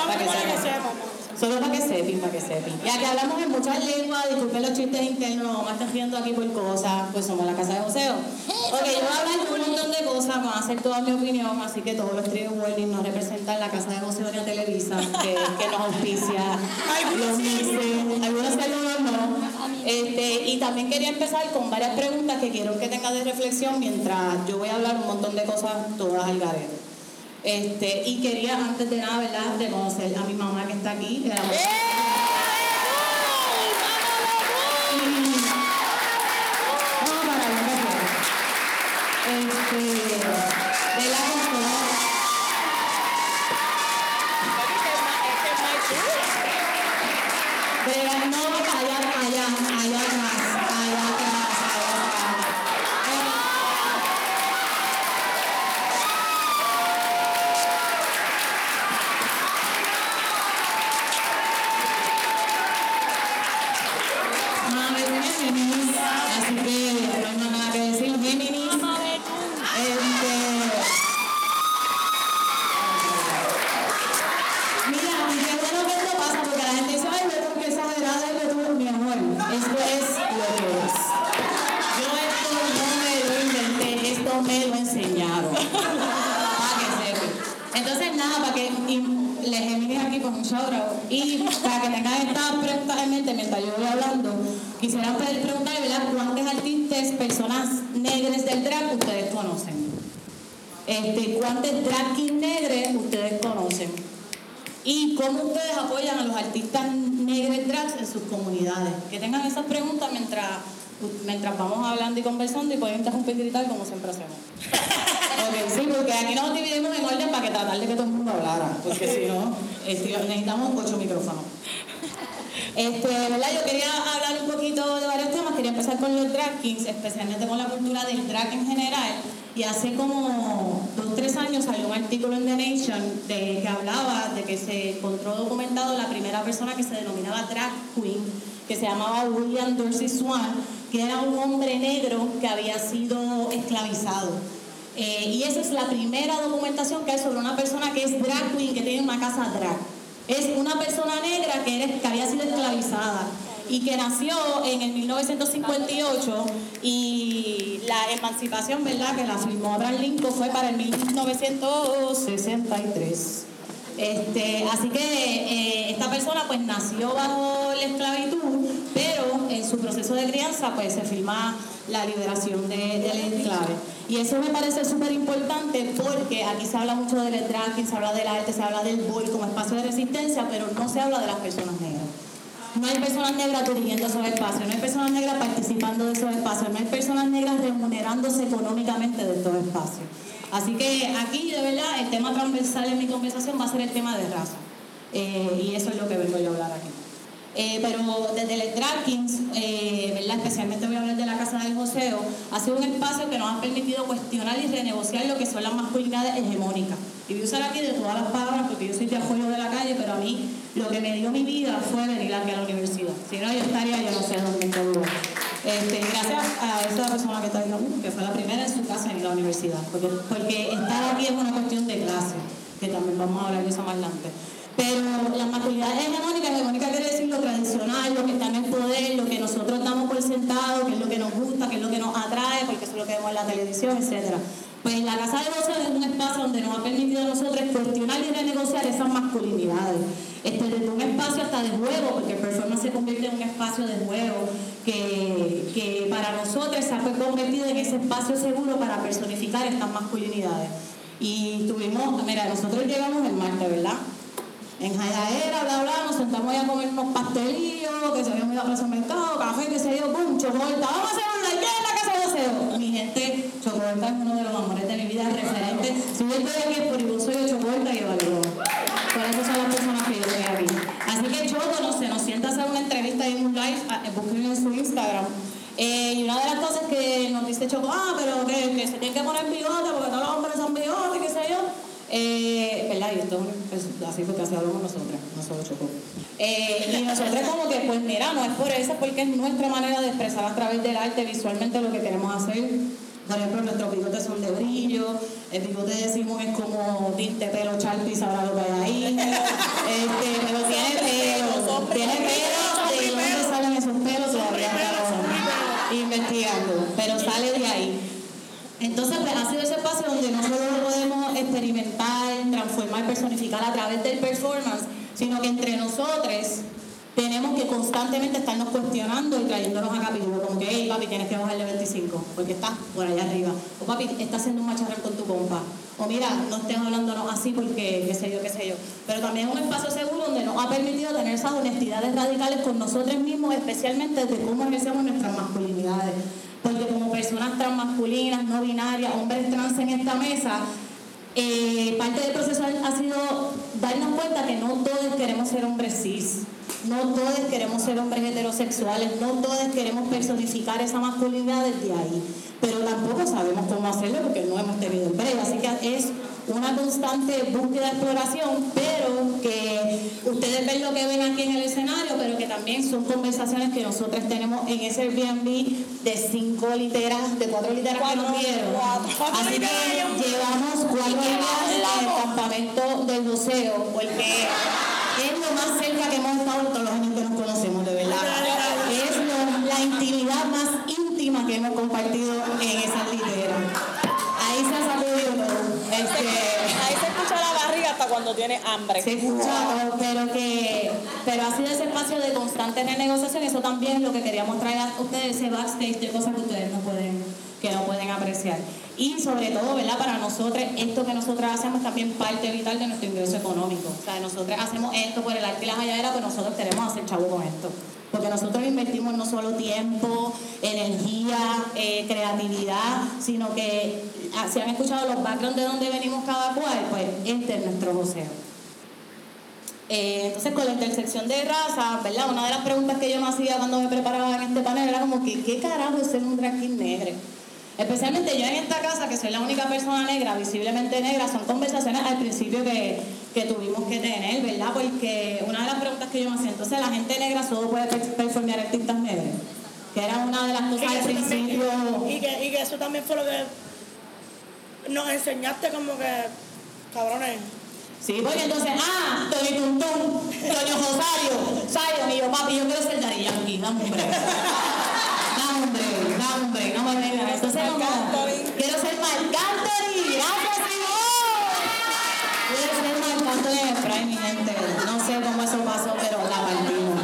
para que sepan. sepan. Solo para que sepan, para que sepan. Ya que hablamos en muchas lenguas, disculpen los chistes internos, no me están riendo aquí por cosas, pues somos la casa de museo. Ok, yo voy a hablar de un montón de cosas, van a ser toda mi opinión, así que todos los trigger warnings no representan la casa de museo de Televisa, que, que nos auspicia los algunos sí, algunos no. Este, y también quería empezar con varias preguntas que quiero que tengas de reflexión mientras yo voy a hablar un montón de cosas todas al garete. Este, y quería, antes de nada, ¿verdad?, reconocer a mi mamá que está aquí. que la- allá, gracias. Este, cómo ustedes apoyan a los artistas negros drags en sus comunidades? Que tengan esas preguntas mientras, mientras vamos hablando y conversando y pueden interrumpir y gritar como siempre hacemos. Ok, sí, porque aquí nos dividimos en orden para que tratar de que todo el mundo hablara, porque si no, este, necesitamos ocho micrófonos. Este, ¿verdad? Yo quería hablar un poquito de varios temas, quería empezar con los drag kings, especialmente con la cultura del drag en general. Y hace como dos o tres años salió un artículo en The Nation de, que hablaba de que se encontró documentado la primera persona que se denominaba drag queen, que se llamaba William Dorsey Swan, que era un hombre negro que había sido esclavizado. Eh, y esa es la primera documentación que hay sobre una persona que es drag queen, que tiene una casa drag. Es una persona negra que, era- que había sido esclavizada y que nació en el 1958 y la emancipación, ¿verdad?, que la firmó Abraham Lincoln fue para el 1963. Este, así que eh, esta persona pues nació bajo la esclavitud, pero en su proceso de crianza pues se firma la liberación de, del enclave. Y eso me parece súper importante porque aquí se habla mucho del drag, se habla del arte, se habla del boy como espacio de resistencia, pero no se habla de las personas negras. No hay personas negras dirigiendo esos espacios, no hay personas negras participando de esos espacios, no hay personas negras remunerándose económicamente de estos espacios. Así que aquí, de verdad, el tema transversal en mi conversación va a ser el tema de raza. Eh, y eso es lo que vengo yo a hablar aquí. Eh, pero desde el Drag Kings, eh, especialmente voy a hablar de la Casa del Joseo, ha sido un espacio que nos ha permitido cuestionar y renegociar lo que son las masculinidades hegemónicas. Y voy a usar aquí de todas las palabras porque yo soy de apoyo de la calle, pero a mí lo que me dio mi vida fue venir aquí a la universidad. Si no, yo estaría, yo no sé dónde estuve. Este, gracias a esa persona que está ahí conmigo, que fue la primera en su casa en ir a la universidad. Porque, porque estar aquí es una cuestión de clase, que también vamos a hablar de eso más adelante. Pero las masculinidades hegemónicas, hegemónica quiere decir lo tradicional, lo que está en el poder, lo que nosotros damos por sentado, que es lo que nos gusta, que es lo que nos atrae, porque eso es lo que vemos en la televisión, etcétera. Pues la Casa de José es un espacio donde nos ha permitido a nosotros cuestionar y renegociar esas masculinidades. Este, desde un espacio hasta de juego, porque el performance se convierte en un espacio de juego que, que para nosotros se ha convertido en ese espacio seguro para personificar estas masculinidades. Y tuvimos, mira, nosotros llegamos el martes, ¿verdad? En Jayaera, bla, bla, nos sentamos ahí a comer unos pastelillos, que se habían ido a Mercado, café, que se dio, pum, chocolate, vamos a hacer un like en la casa de Joseo. Mi gente, chocolate es uno de los amores de mi vida, referente. Si yo estoy aquí es por yo soy de chocolate y de Valero. Por eso son las personas que yo estoy aquí. Así que Choco, no sé, nos sienta hacer una entrevista en un live, eh, búsquenlo en su Instagram. Eh, y una de las cosas que nos dice Choco, ah, pero que, que se tiene que poner bigote porque todos los hombres son bigotes, qué sé yo. Eh, ¿Verdad? Y esto es así porque así hablamos nosotras, no solo Choco. Eh, y nosotros como que, pues mira, no es por eso, es porque es nuestra manera de expresar a través del arte visualmente lo que queremos hacer. Por ejemplo, nuestros bigotes son de brillo, el bigote de Simón es como tinte pelo Sharpie, sabrá lo que hay ahí. Este, pero tiene pelo, tiene pelo, ¿de dónde salen esos pelos? Todavía estamos investigando, pero sale de ahí. Entonces, pues, ha sido ese espacio donde no solo podemos experimentar, a través del performance, sino que entre nosotros tenemos que constantemente estarnos cuestionando y trayéndonos a capítulo, como que, hey, papi, tienes que bajarle 25, porque estás por allá arriba. O papi, estás haciendo un macharrón con tu compa. O mira, no estés hablándonos así porque, qué sé yo, qué sé yo. Pero también es un espacio seguro donde nos ha permitido tener esas honestidades radicales con nosotros mismos, especialmente de cómo ejercemos nuestras masculinidades. Porque como personas transmasculinas, no binarias, hombres trans en esta mesa, eh, parte del proceso ha sido darnos cuenta que no todos queremos ser hombres cis, no todos queremos ser hombres heterosexuales, no todos queremos personificar esa masculinidad desde ahí, pero tampoco sabemos cómo hacerlo porque no hemos tenido break, así que es una constante búsqueda de exploración, pero que ustedes ven lo que ven aquí en el escenario, pero que también son conversaciones que nosotros tenemos en ese Airbnb de cinco literas, de cuatro literas que nos dieron. cuatro Así que literas. llevamos cuatro en el campamento del museo, porque es lo más cerca que hemos estado todos los años que nos conocemos, de verdad. Es lo- la intimidad más íntima que hemos compartido en esas literas. Ahí se ha sacudido todo. Este, Ahí se escucha la barriga hasta cuando cuando tiene hambre. Se escucha todo, pero que pero ha sido ese espacio de constante renegociación, eso también es lo que queríamos traer a ustedes, ese backstage de cosas que ustedes no pueden, que no pueden apreciar. Y sobre todo, ¿verdad? Para nosotros, esto que nosotros hacemos también parte vital de nuestro ingreso económico. O sea, nosotros hacemos esto por el arte y la halladera, pero nosotros queremos hacer chavo con esto. Porque nosotros invertimos no solo tiempo, energía, eh, creatividad, sino que ah, si han escuchado los backgrounds de donde venimos cada cual, pues este es nuestro museo. Eh, entonces, con la intersección de raza, ¿verdad? Una de las preguntas que yo me hacía cuando me preparaba en este panel era como que, ¿qué carajo es ser un drag negro? Especialmente yo en esta casa, que soy la única persona negra, visiblemente negra, son conversaciones al principio que, que tuvimos que tener, ¿verdad? Porque una de las preguntas que yo me hacía, entonces la gente negra solo puede per- performear artistas negros, que era una de las cosas al también- principio. y que, y que eso también fue lo que nos enseñaste como que, cabrones, Sí, porque entonces, ah, Tony Tuntún, Toño Rosario, Zion, y yo, papi, yo quiero ser Daddy Yankee, dame un break. Dame un quiero ser Marc Anthony, gracias. Quiero ser Marc Anthony Prime, mi gente. No sé cómo eso pasó, pero la partimos.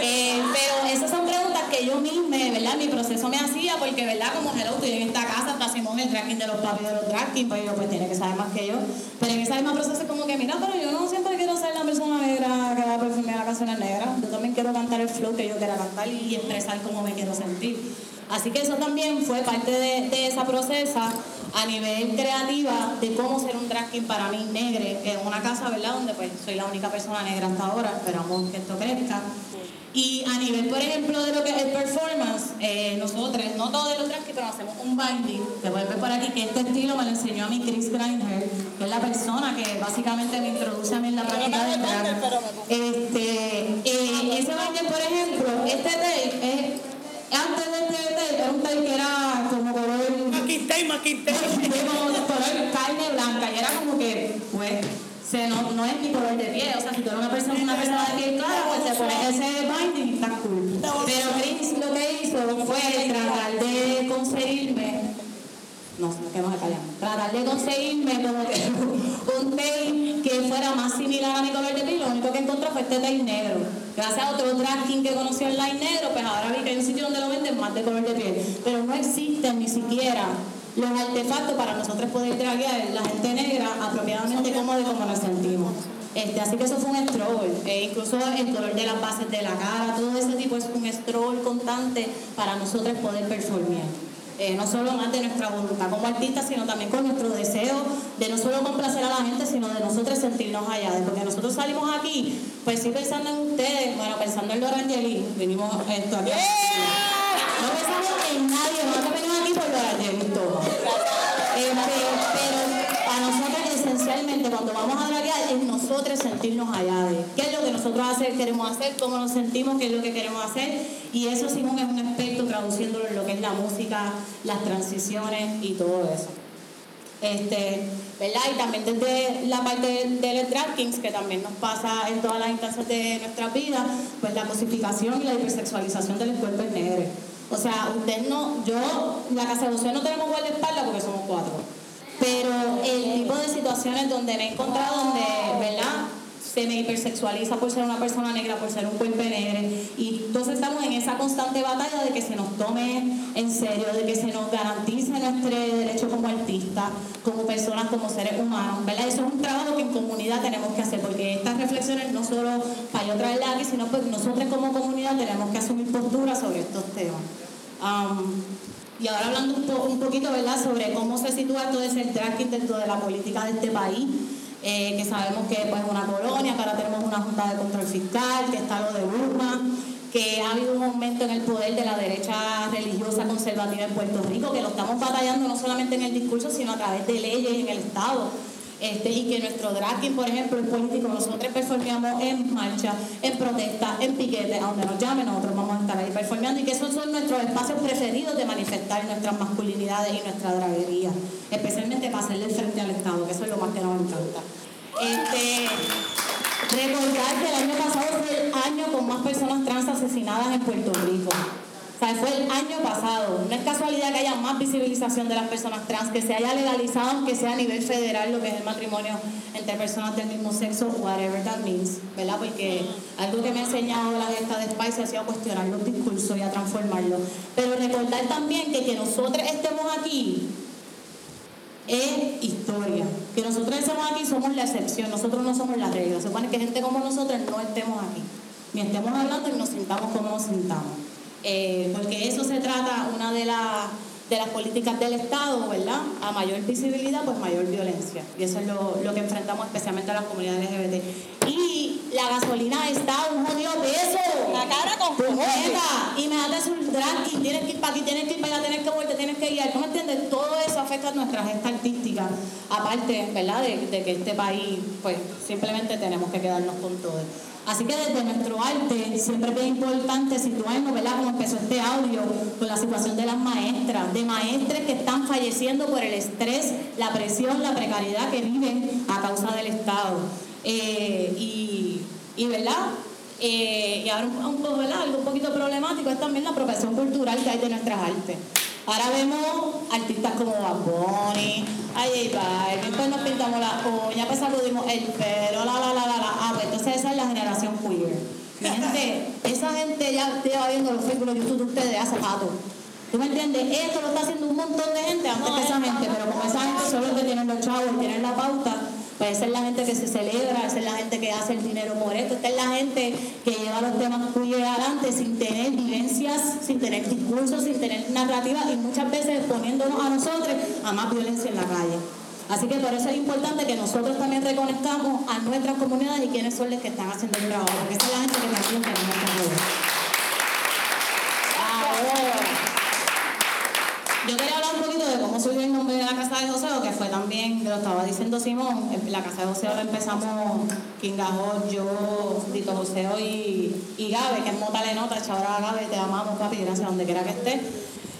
Eh, pero esas son preguntas que yo misma, ¿verdad? Mi proceso me hacía porque, ¿verdad? Como hello, estoy en esta casa, está Simón, el tracking de los papis de los tracking, pues yo, pues tiene que saber más que yo. Pero en ese mismo proceso es como que, mira, pero yo no siempre quiero ser la persona negra que va a perfumear las canciones negras. Yo también quiero cantar el flow que yo quiera cantar y expresar cómo me quiero sentir. Así que eso también fue parte de, de esa procesa a nivel creativa de cómo ser un drag king para mí negre en una casa, ¿verdad? Donde pues soy la única persona negra hasta ahora, esperamos que esto crezca. Y a nivel, por ejemplo, de lo que es el performance, eh, nosotros, no todos los drag pero hacemos un binding, que pueden ver por aquí, que este estilo me lo enseñó a mí Chris Grindher, que es la persona que básicamente me introduce a mí en la práctica del drag. Este, eh, ese binder, por ejemplo, este antes de este era un tape que era como color como de color carne blanca y era como que, pues, se no, no es mi color de piel. O sea, si tú eres una persona, una persona de piel clara, pues te pones ese binding y está cool. Pero Chris lo que hizo fue tratar de. No, no que no se callan. Tratar de conseguirme como que un tape que fuera más similar a mi color de piel. Lo único que encontré fue este tape negro. Gracias a otro drag que conocí online negro, pues ahora vi que hay un sitio donde lo venden más de color de piel. Pero no existen ni siquiera los artefactos para nosotros poder draguear la gente negra apropiadamente como de como nos sentimos. Este, así que eso fue un stroll. Eh, incluso el color de las bases de la cara, todo ese tipo es un stroll constante para nosotros poder performear. Eh, no solo más de nuestra voluntad como artistas, sino también con nuestro deseo de no solo complacer a la gente, sino de nosotros sentirnos allá. Porque nosotros salimos aquí, pues sí pensando en ustedes, bueno, pensando en Lorangeli, venimos esto aquí. No pensamos en nadie, nosotros venimos aquí por Lorangeli todo. Este, pero para nosotros esencialmente cuando vamos a es nosotros sentirnos allá de qué es lo que nosotros hacer, queremos hacer, cómo nos sentimos, qué es lo que queremos hacer y eso Simón es un experto traduciéndolo en lo que es la música, las transiciones y todo eso. Este, ¿verdad? Y también desde la parte del, del drag que también nos pasa en todas las instancias de nuestra vida, pues la cosificación y la hipersexualización de los cuerpos negros. O sea, usted no, yo, la casa de no tenemos guardaespaldas porque somos cuatro. Pero el tipo de situaciones donde me he encontrado, donde, ¿verdad? Se me hipersexualiza por ser una persona negra, por ser un cuerpo negro. Y entonces estamos en esa constante batalla de que se nos tome en serio, de que se nos garantice nuestro derecho como artistas, como personas, como seres humanos, ¿verdad? Eso es un trabajo que en comunidad tenemos que hacer, porque estas reflexiones no solo para yo traerlas aquí, sino pues nosotros como comunidad tenemos que asumir postura sobre estos temas. Um, y ahora hablando un, po- un poquito, ¿verdad?, sobre cómo se sitúa todo ese tracking dentro de la política de este país, eh, que sabemos que pues, es una colonia, que ahora tenemos una Junta de Control Fiscal, que está lo de Burma, que ha habido un aumento en el poder de la derecha religiosa conservativa en Puerto Rico, que lo estamos batallando no solamente en el discurso, sino a través de leyes en el Estado. Este, y que nuestro dragging, por ejemplo, es político, nosotros performeamos en marcha, en protesta, en piquete, a donde nos llamen, nosotros vamos a estar ahí performeando y que esos son nuestros espacios preferidos de manifestar nuestras masculinidades y nuestra draguería, especialmente para hacerle frente al Estado, que eso es lo más que nos encanta. Este, recordar que el año pasado fue el año con más personas trans asesinadas en Puerto Rico. Sea, fue el año pasado. No es casualidad que haya más visibilización de las personas trans, que se haya legalizado, aunque sea a nivel federal, lo que es el matrimonio entre personas del mismo sexo, whatever that means, ¿verdad? Porque algo que me ha enseñado la gesta de Spice ha sido cuestionar los discursos y a transformarlos. Pero recordar también que que nosotros estemos aquí es historia. Que nosotros estemos aquí somos la excepción, nosotros no somos la regla. Se supone que gente como nosotros no estemos aquí. Ni estemos hablando y nos sintamos como nos sintamos. Eh, porque eso se trata, una de, las de las políticas del Estado, ¿verdad? A mayor visibilidad, pues mayor violencia. Y eso es lo, lo que enfrentamos especialmente a las comunidades LGBT. Y la gasolina está a un jodido peso. La cara con Puñeta, y me haces un drag y tienes que ir para aquí, tienes que ir para allá, tienes que volver, tienes que ir. ¿No me entiendes? Todo eso afecta a nuestra gesta artística. Aparte, ¿verdad? De, de que este país, pues simplemente tenemos que quedarnos con todo. Así que desde nuestro arte siempre es importante situarnos, ¿verdad? Como empezó este audio, con la situación de las maestras, de maestras que están falleciendo por el estrés, la presión, la precariedad que viven a causa del Estado. Eh, y, y, ¿verdad? Eh, y ahora un, un ¿verdad? Algo un poquito problemático es también la apropiación cultural que hay de nuestras artes. Ahora vemos artistas como Bad Bunny, ay, ay, después nos pintamos las uñas, pues sacudimos el pelo, la, la, la, la, la. Ah, pues entonces esa es la generación queer. Mi gente, esa gente ya lleva viendo los Facebook, YouTube de ustedes hace rato. ¿Tú me entiendes? Esto lo está haciendo un montón de gente antes que esa gente, pero como esa gente son los que tienen los chavos y tienen la pauta, pues esa es la gente que se celebra, esa es la gente que hace el dinero por esto, esta es la gente que lleva los temas queer adelante sin tener vivencias, sin tener discursos, sin tener narrativa y muchas veces exponiéndonos a nosotros a más violencia en la calle. Así que por eso es importante que nosotros también reconozcamos a nuestras comunidades y quiénes son los que están haciendo el trabajo, porque esa es la gente que también tenemos que yo quería hablar un poquito de cómo surgió el nombre de la Casa de Joseo, que fue también, lo estaba diciendo Simón, la Casa de Joseo la empezamos Kingajo, yo, Dito Joseo y, y Gabe, que es Mota Lenota, chabra Gabe, te amamos, papi, gracias donde quiera que estés.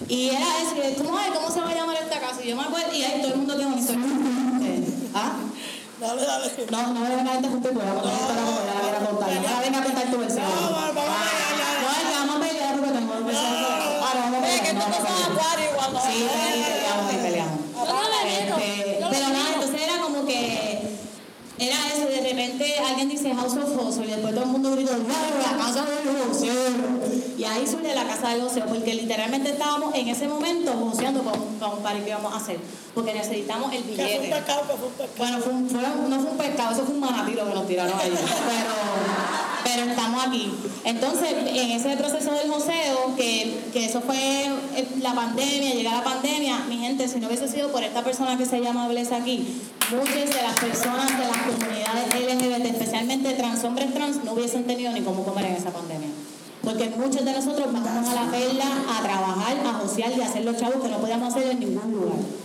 Y era y ¿cómo, es? ¿cómo se va a llamar esta casa? Y yo me acuerdo, y ahí todo el mundo tiene una historia. ¿Ah? Dale, dale. No, no me venga a pueda, porque no, la venga a contar. Me venga a contar tu versión. No. No, no pero me nada, meto. entonces era como que era eso, de repente alguien dice House of Hustle y después todo el mundo grita, "¡Wow, la casa del joseo! Y ahí surge la casa del joseo, porque literalmente estábamos en ese momento joseando con, con un party que íbamos a hacer, porque necesitamos el Que fue un billete. pescado, que fue un pescado. Bueno, fue un- fue- no fue un pescado, eso fue un manatí lo que nos tiraron ahí. Pero, pero estamos aquí. Entonces, en ese proceso del joseo, que, que eso fue eh, la pandemia, llega la pandemia, mi gente, si no hubiese sido por esta persona que se llama Bless aquí, muchas de las personas de las comunidades LGBT, especialmente trans, hombres trans, no hubiesen tenido ni cómo comer en esa pandemia. Porque muchos de nosotros vamos a la perla a trabajar, a josear y a hacer los chavos que no podíamos hacer en ningún lugar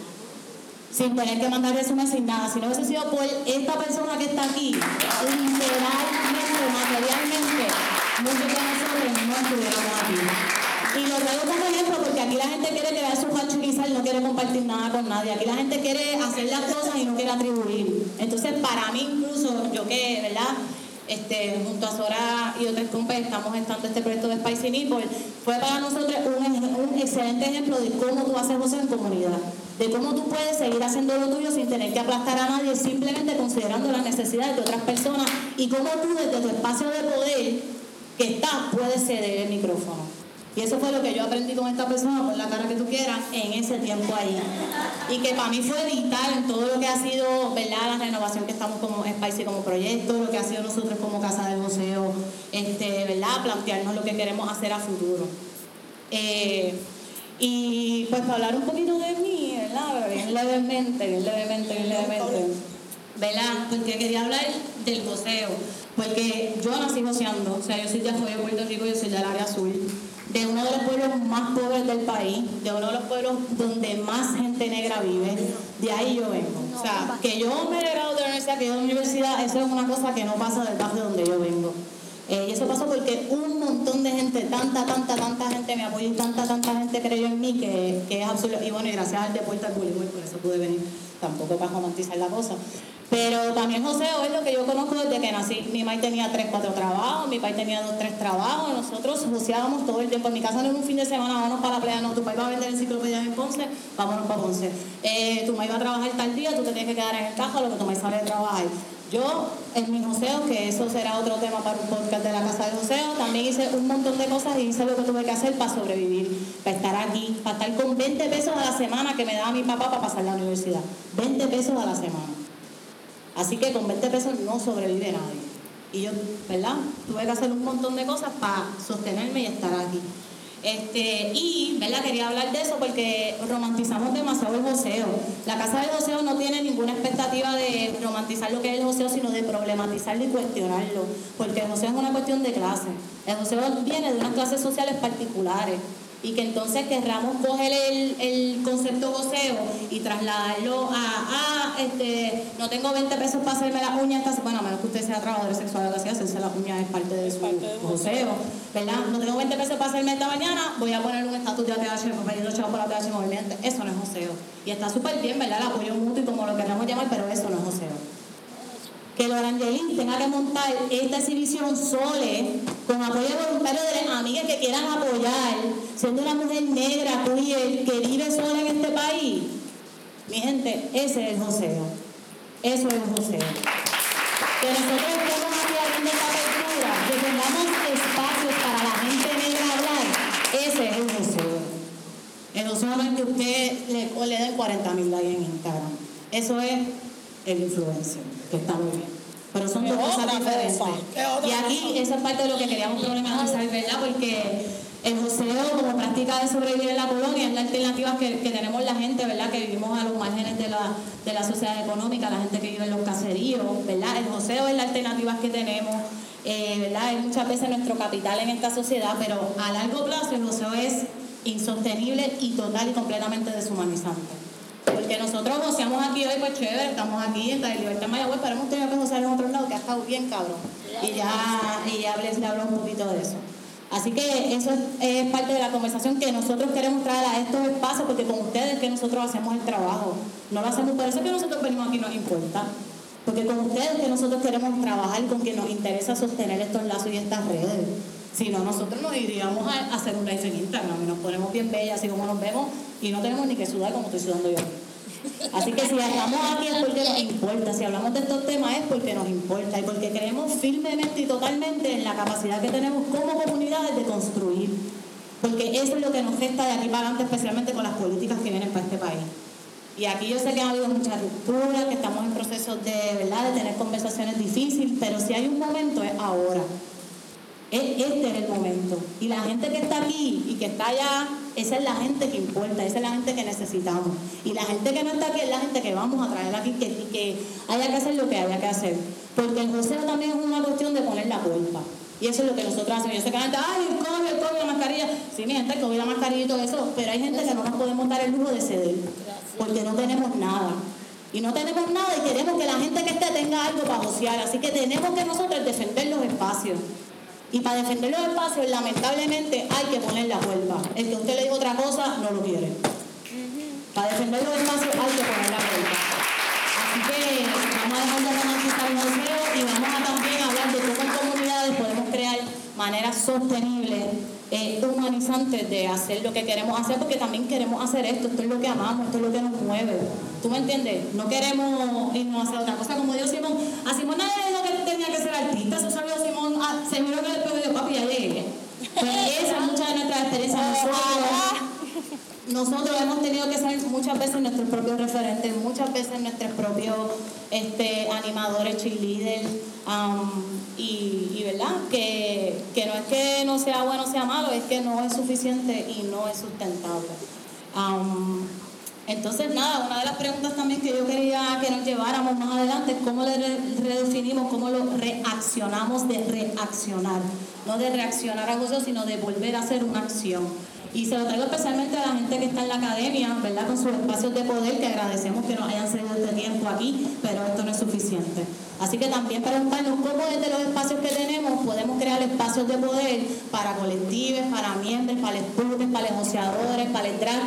sin tener que mandar resumen, sin nada. Si no hubiese sido por esta persona que está aquí, literalmente, materialmente, muchos de nosotros no estuviéramos aquí. Y lo traigo como ejemplo porque aquí la gente quiere quedar su y no quiere compartir nada con nadie. Aquí la gente quiere hacer las cosas y no quiere atribuir. Entonces, para mí incluso, yo que, ¿verdad? Este, junto a Sora y otras compas estamos gestando este proyecto de Spicy Nipple, fue para nosotros un, un excelente ejemplo de cómo tú haces cosas en comunidad, de cómo tú puedes seguir haciendo lo tuyo sin tener que aplastar a nadie, simplemente considerando las necesidades de otras personas y cómo tú desde tu espacio de poder que estás puedes ceder el micrófono. Y eso fue lo que yo aprendí con esta persona, por la cara que tú quieras, en ese tiempo ahí. Y que para mí fue vital en todo lo que ha sido, ¿verdad? La renovación que estamos como Spicy como proyecto, lo que ha sido nosotros como Casa del Museo, este, ¿verdad? Plantearnos lo que queremos hacer a futuro. Eh, y pues para hablar un poquito de mí, ¿verdad? Bien levemente, bien levemente, bien levemente. ¿Verdad? Porque quería hablar del goceo. Porque yo nací goceando, o sea, yo soy de Puerto Rico, yo soy del área azul, de uno de los pueblos más pobres del país, de uno de los pueblos donde más gente negra vive, de ahí yo vengo. O sea, que yo me he de la universidad, que yo de la universidad, eso es una cosa que no pasa del barrio donde yo vengo. Eh, y eso pasó porque un montón de gente, tanta, tanta, tanta gente me apoyó y tanta, tanta gente creyó en mí que, es absurdo. Y bueno, y gracias al deporte al bullying, por eso pude venir, tampoco para romantizar la cosa. Pero también joseo es lo que yo conozco desde que nací. Mi mamá tenía tres, cuatro trabajos, mi papá tenía dos, tres trabajos. Nosotros joseábamos todo el tiempo. En mi casa no era un fin de semana, vámonos para la playa. No, tu papá iba a vender enciclopedias en Ponce, vámonos para Ponce. Eh, tu mamá iba a trabajar tal día, tú te tienes que quedar en el cajo, lo que tu mamá sale de trabajar. Yo, en mi joseo, que eso será otro tema para un podcast de la Casa del Joseo, también hice un montón de cosas y hice lo que tuve que hacer para sobrevivir, para estar aquí, para estar con 20 pesos a la semana que me daba mi papá para pasar la universidad. 20 pesos a la semana. Así que con 20 pesos no sobrevive nadie. Y yo, ¿verdad? Tuve que hacer un montón de cosas para sostenerme y estar aquí. Este, y, ¿verdad? Quería hablar de eso porque romantizamos demasiado el joseo. La casa del joseo no tiene ninguna expectativa de romantizar lo que es el joseo, sino de problematizarlo y cuestionarlo. Porque el joseo es una cuestión de clase. El joseo viene de unas clases sociales particulares y que entonces querramos coger el, el concepto goceo y trasladarlo a, ah, este, no tengo 20 pesos para hacerme las uñas, bueno, a menos que usted sea trabajador sexual o algo así, hacerse las uñas es parte de su goceo, ¿verdad? No tengo 20 pesos para hacerme esta mañana, voy a poner un estatus de ATH, pedir chavos por ATH movimiento, eso no es joseo. Y está súper bien, ¿verdad? El apoyo mutuo y como lo queramos llamar, pero eso no es joseo que Lorangelín tenga que montar esta exhibición sole con apoyo voluntario de las amigas que quieran apoyar, siendo una mujer negra, queer, que vive sola en este país. Mi gente, ese es el joseo. Eso es el joseo. Que nosotros estemos aquí haciendo esta apertura, que tengamos espacios para la gente negra hablar, ese es el joseo. El joseo no es que usted le, le den 40 mil likes en Instagram. Eso es el influencer, que está muy bien. Pero son dos cosas diferentes. Y aquí esa es parte de lo que queríamos problematizar, ¿verdad? Porque el joseo como práctica de sobrevivir en la colonia es la alternativa que, que, tenemos la gente, ¿verdad? Que vivimos a los márgenes de la, de la sociedad económica, la gente que vive en los caseríos, ¿verdad? El joseo es la alternativa que tenemos, eh, ¿verdad? Es muchas veces nuestro capital en esta sociedad, pero a largo plazo el joseo es insostenible y total y completamente deshumanizante. Porque nosotros goceamos aquí hoy, pues chévere, estamos aquí en Libertad Mayagüez, pero hemos tenido que gozar en otro lado que ha estado bien cabrón. Y ya, y ya les hablo un poquito de eso. Así que eso es, parte de la conversación que nosotros queremos traer a estos espacios, porque con ustedes que nosotros hacemos el trabajo. No lo hacemos por eso que nosotros venimos aquí nos importa. Porque con ustedes que nosotros queremos trabajar, con quien nos interesa sostener estos lazos y estas redes. Si no, nosotros nos iríamos a hacer un live en Instagram y nos ponemos bien bellas así como nos vemos y no tenemos ni que sudar como estoy sudando yo. Así que si estamos aquí es porque nos importa, si hablamos de estos temas es porque nos importa y porque creemos firmemente y totalmente en la capacidad que tenemos como comunidades de construir. Porque eso es lo que nos gesta de aquí para adelante, especialmente con las políticas que vienen para este país. Y aquí yo sé que ha habido muchas rupturas, que estamos en procesos de, ¿verdad? de tener conversaciones difíciles, pero si hay un momento es ahora. Este es el momento. Y la gente que está aquí y que está allá, esa es la gente que importa, esa es la gente que necesitamos. Y la gente que no está aquí es la gente que vamos a traer aquí, que, que haya que hacer lo que haya que hacer. Porque el joseo también es una cuestión de poner la culpa. Y eso es lo que nosotros hacemos. Yo sé que la gente, ay, COVID, COVID, la mascarilla. Sí, mi gente, COVID, la mascarilla y todo eso. Pero hay gente que no nos podemos dar el lujo de ceder. Porque no tenemos nada. Y no tenemos nada y queremos que la gente que esté tenga algo para josear. Así que tenemos que nosotros defender los espacios. Y para defender los espacios, lamentablemente, hay que poner la huelga. El que usted le diga otra cosa, no lo quiere. Para defender los espacios hay que poner la huelga. Así que vamos a dejar de romantizar el museo y vamos a también hablar de cómo en comunidades podemos crear maneras sostenibles, eh, humanizantes de hacer lo que queremos hacer, porque también queremos hacer esto, esto es lo que amamos, esto es lo que nos mueve. ¿Tú me entiendes? No queremos irnos a hacer otra cosa, como dijo Simón, a Simón nadie dijo que tenía que ser artista, eso Simón, ah, se miró que después de papi ya llegué. Pues esa es mucha de nuestra experiencia. Nosotros, nosotros hemos tenido que ser muchas veces nuestros propios referentes, muchas veces nuestros propios este, animadores, cheerleaders, um, y, y, verdad, que, que no es que no sea bueno o sea malo, es que no es suficiente y no es sustentable. Um, entonces, nada, una de las preguntas también que yo quería que nos lleváramos más adelante es cómo le redefinimos, cómo lo reaccionamos de reaccionar. No de reaccionar a cosas, sino de volver a hacer una acción. Y se lo traigo especialmente a la gente que está en la academia, ¿verdad? Con sus espacios de poder, que agradecemos que nos hayan cedido este tiempo aquí, pero esto no es suficiente. Así que también preguntarnos cómo desde los espacios que tenemos podemos crear espacios de poder para colectivos, para miembros, para los para los negociadores, para los drag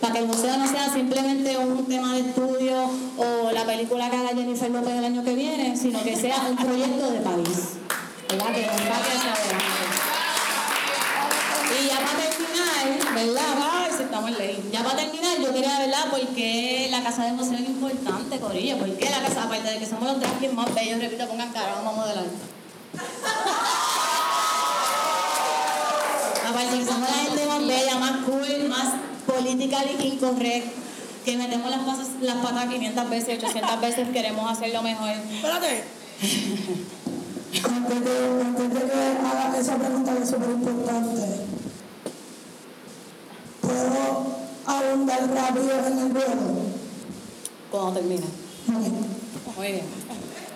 para que el museo no sea simplemente un tema de estudio o la película que haga Jennifer López el año que viene, sino que sea un proyecto de país. ¿Verdad? Que nos adelante. Y terminar, ¿verdad? Ay, si estamos en ley. Ya para terminar, yo quería, ¿verdad? Porque la casa de museo es importante, Corillo. ¿Por qué la casa, aparte de que somos los drag más bellos, repito, pongan cara, vamos a modelar. Aparte de que somos la gente más bella, más cool, más politically incorrect, que metemos las, patas, las patas 500 veces, 800 veces, queremos hacerlo mejor. Espérate. Antes de, antes de que haga esa pregunta que es súper importante, ¿puedo abundar rápido en el vuelo? Cuando termine. Muy bien.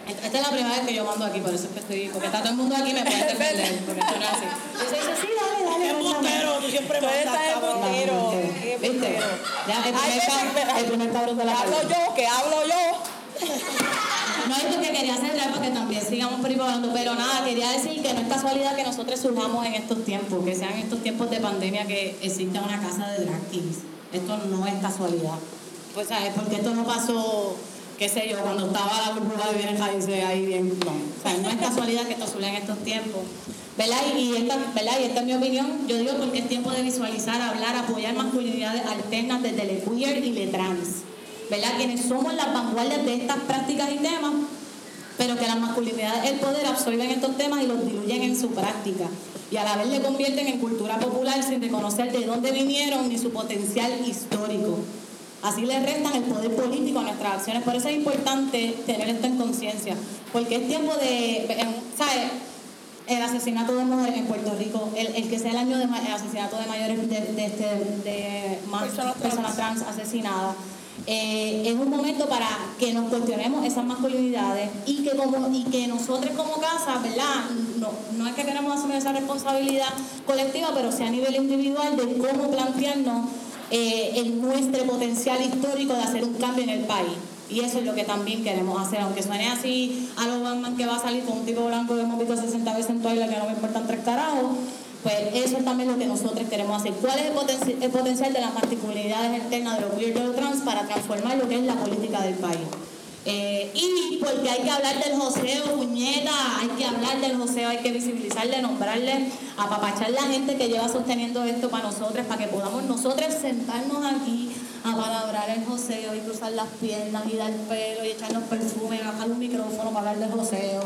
Esta esta es la primera vez que yo mando aquí, por eso es que estoy. Porque está todo el mundo aquí y me puede defender. Porque esto no es así. Yo soy dale, dale. Es cuéntame". embustero, tú siempre mandas, estás cabrón. embustero. ¿Viste? Ya, el primer, veces que- cab- el primer cabrón de la hablo yo, que hablo yo. No es porque quería cerrar para que también sigamos hablando, pero nada, quería decir que no es casualidad que nosotros surjamos en estos tiempos, que sean estos tiempos de pandemia que exista una casa de drag kings. Esto no es casualidad. Pues, ¿sabes? Porque esto no pasó, qué sé yo, cuando estaba la burbuja de bienes ahí bien. No. O sea, no es casualidad que esto surja en estos tiempos. ¿Verdad? Y, esta, ¿verdad? y esta es mi opinión. Yo digo porque es tiempo de visualizar, hablar, apoyar masculinidades alternas desde el queer y el trans. ¿Verdad? Quienes somos las vanguardias de estas prácticas y temas, pero que las masculinidades del poder absorben estos temas y los diluyen en su práctica. Y a la vez le convierten en cultura popular sin reconocer de dónde vinieron ni su potencial histórico. Así le restan el poder político a nuestras acciones. Por eso es importante tener esto en conciencia, porque es tiempo de, ¿sabes? El asesinato de mujeres en Puerto Rico, el, el que sea el año de el asesinato de mayores de, de, este- de más Personas trans. personas trans asesinadas. Eh, es un momento para que nos cuestionemos esas masculinidades y que como y que nosotros como casa, ¿verdad? No, no es que queramos asumir esa responsabilidad colectiva, pero sí a nivel individual de cómo plantearnos eh, el nuestro potencial histórico de hacer un cambio en el país. Y eso es lo que también queremos hacer, aunque suene así a los Batman que va a salir con un tipo blanco que hemos visto 60 veces en Twilight que no me importan tres carajos, pues eso es también lo que nosotros queremos hacer. ¿Cuál es el, potenci- el potencial de las particularidades externas de los queer y de los trans para transformar lo que es la política del país? Eh, y porque hay que hablar del joseo, puñeta, hay que hablar del joseo, hay que visibilizarle, nombrarle, apapachar la gente que lleva sosteniendo esto para nosotros, para que podamos nosotros sentarnos aquí a palabrar el joseo y cruzar las piernas y dar pelo y echarnos perfume bajar un micrófono para hablar del joseo.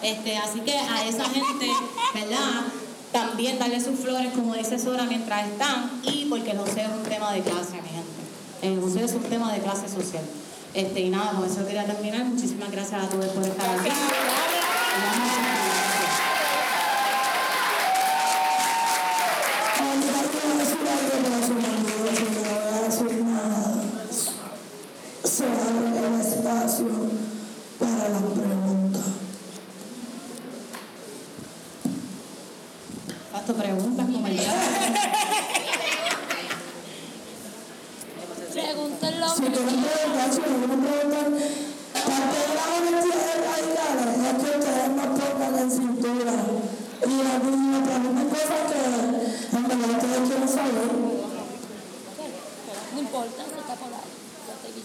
Este, así que a esa gente, ¿verdad? También darle sus flores, como dice Sora, mientras están, y porque el joseo es un tema de clase, mi gente. El museo es un tema de clase social. Este, y nada, con eso quería terminar. Muchísimas gracias a todos por estar aquí.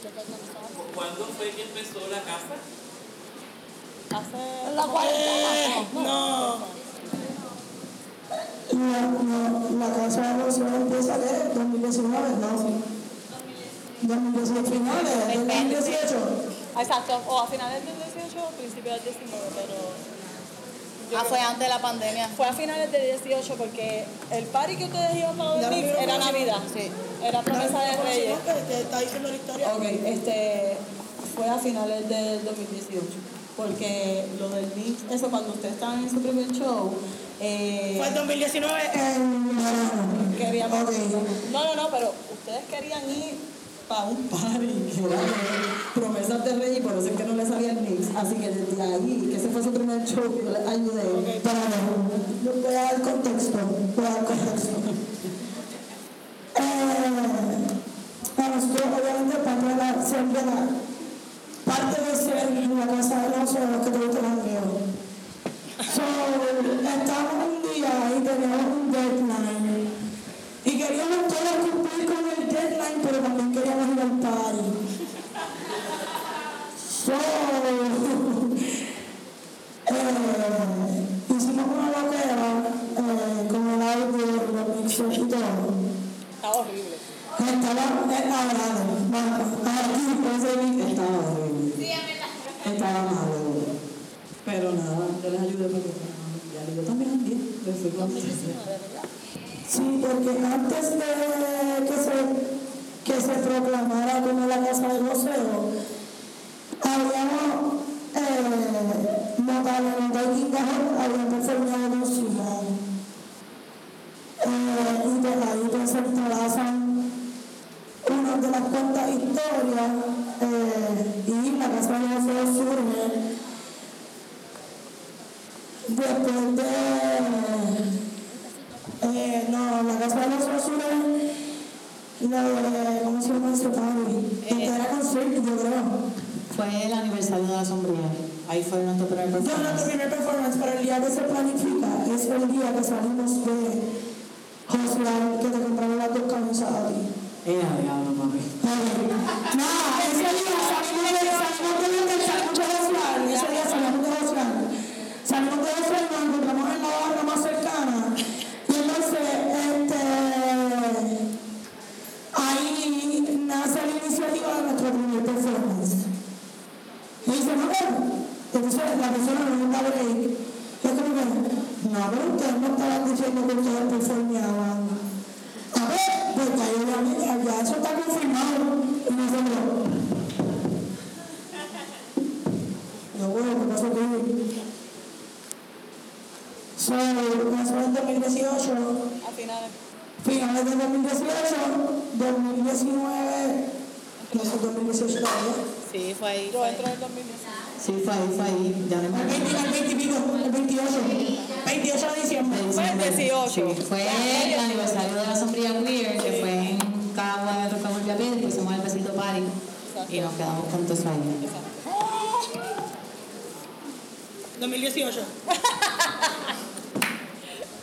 ¿Cuándo fue que empezó la casa? En la cuarentena. No. La, la, la casa de museo empieza de 2019, ¿no? 2019 finales, del 2018. Exacto, o a finales del 18 o principios del 19, pero Ah, fue antes de la pandemia. fue a finales del 18 porque el party que ustedes iban para dormir era Navidad. Sí. Era promesa de Reyes. te está diciendo la historia. Ok, este fue a finales del 2018. Porque lo del mix, eso cuando ustedes estaban en su primer show, eh, Fue el 2019 en verano. queríamos. No, no, no, pero ustedes querían ir para un party que era de promesas de Reyes, por eso es que no les sabía el mix. Así que desde ahí, que ese fue su primer show, yo les ayudé. Para yo voy a dar contexto. Voy a dar contexto.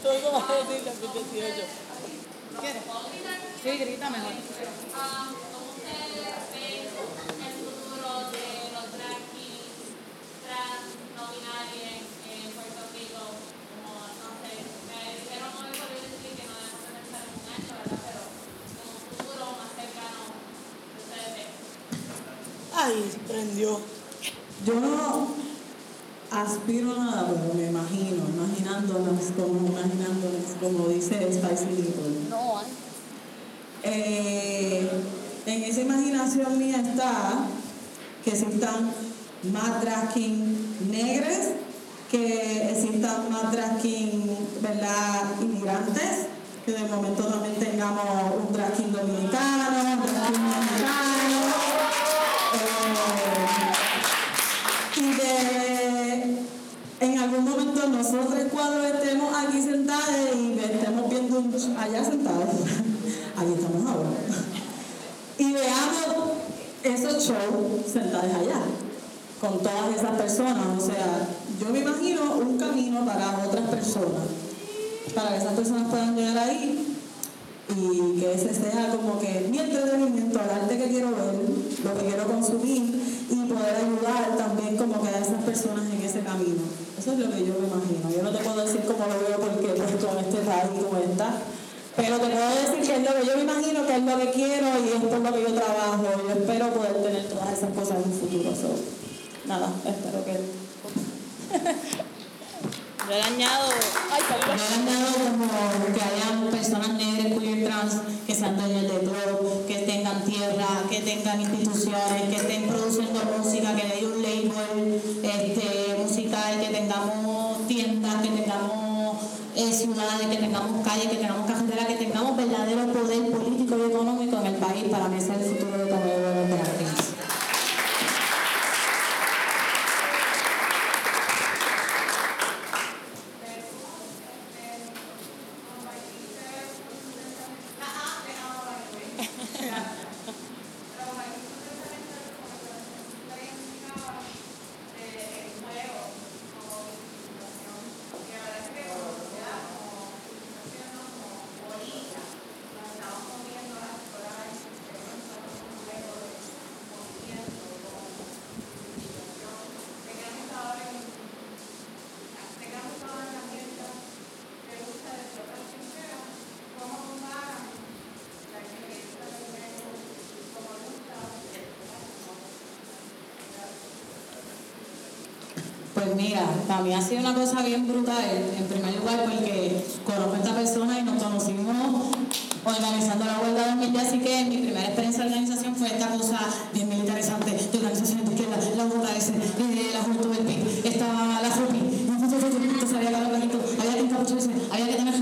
Todo va a decir 2018. Sí. ¿Cómo el futuro de los en Puerto Rico? Me dijeron que no pensar en un año, ¿verdad? Pero como futuro más cercano, ustedes. Ay, prendió. Yo no aspiro a nada, pero me imagino, imaginándonos como, imaginándonos como dice Spicy Little. No, Eh, en esa imaginación mía está que existan más drag negres, que existan más drag ¿verdad?, inmigrantes, que de momento también tengamos un drag dominicano, un drag king mexicano, eh, y de en algún nosotros cuatro estemos aquí sentados y estemos viendo allá sentados, aquí estamos ahora, y veamos esos shows sentados allá, con todas esas personas, o sea, yo me imagino un camino para otras personas, para que esas personas puedan llegar ahí y que ese sea como que mi entretenimiento, el arte que quiero ver, lo que quiero consumir y poder ayudar también como que a esas personas en ese camino. Eso es lo que yo me imagino. Yo no te puedo decir cómo lo veo porque pues con este país como pero te puedo decir que es lo que yo me imagino, que es lo que quiero y es lo que yo trabajo. Yo espero poder tener todas esas cosas en un futuro. So, nada, espero que... Yo le añado. Ay. Yo añado como que hayan personas negras, queer, trans, que sean dueños de todo, que tengan tierra, que tengan instituciones, que estén produciendo música, que haya un label este, musical, que tengamos tiendas, que tengamos eh, ciudades, que tengamos calles, que tengamos carreteras, que tengamos verdadero poder político y económico en el país para sea el Pues mira, para mí ha sido una cosa bien brutal, en primer lugar porque conozco a esta persona y nos conocimos organizando la huelga de 2010, así que mi primera experiencia de organización fue esta cosa bien militarizante, de organizaciones de izquierda, la eh, la Juventud del PIB, estaba la FUPI, entonces había que bajito, había que encapucharse, había que tener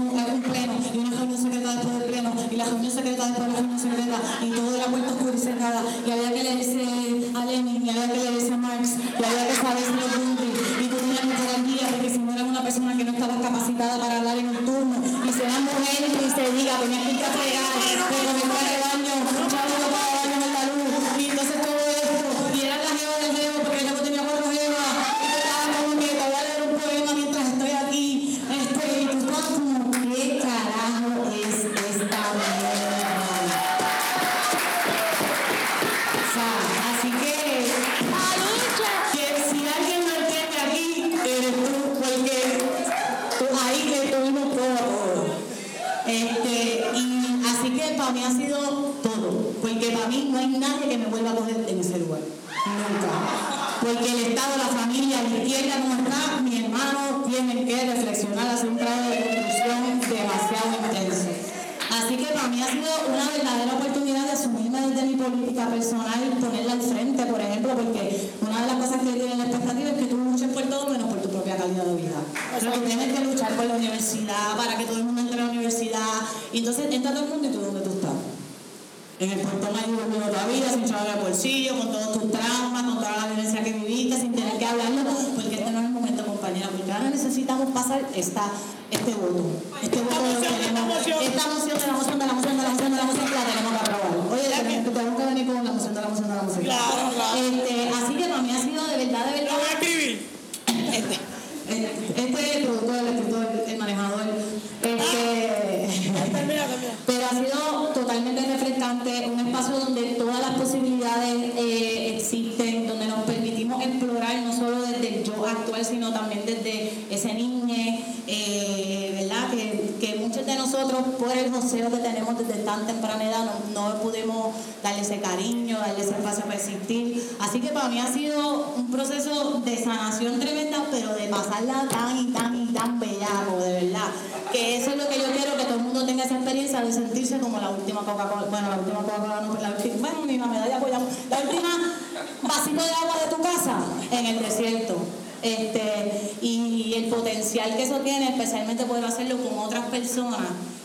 personas,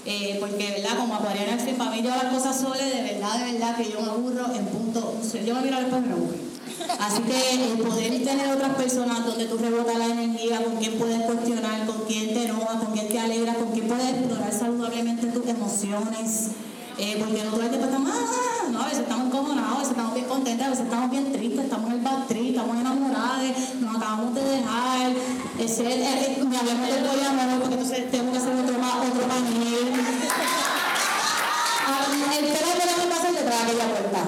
eh, porque, ¿verdad? Como acuariana, para mí las cosas solas, de verdad, de verdad, que yo me aburro en punto, yo me miro al y me aburro. Así que el poder tener otras personas donde tú rebotas la energía, con quien puedes cuestionar, con quien te enoja, con quien te alegra, con quien puedes explorar saludablemente tus emociones. Eh, todo el tiempo estamos, ah, no, a veces estamos encojonados, a veces estamos bien contentos, a veces estamos bien tristes, estamos en el trip, estamos enamorados, nos acabamos de dejar, ese, me hablamos del poliamor, porque entonces tengo que hacer otro, otro panel. Ah, el pelo que hacer detrás de aquella puerta.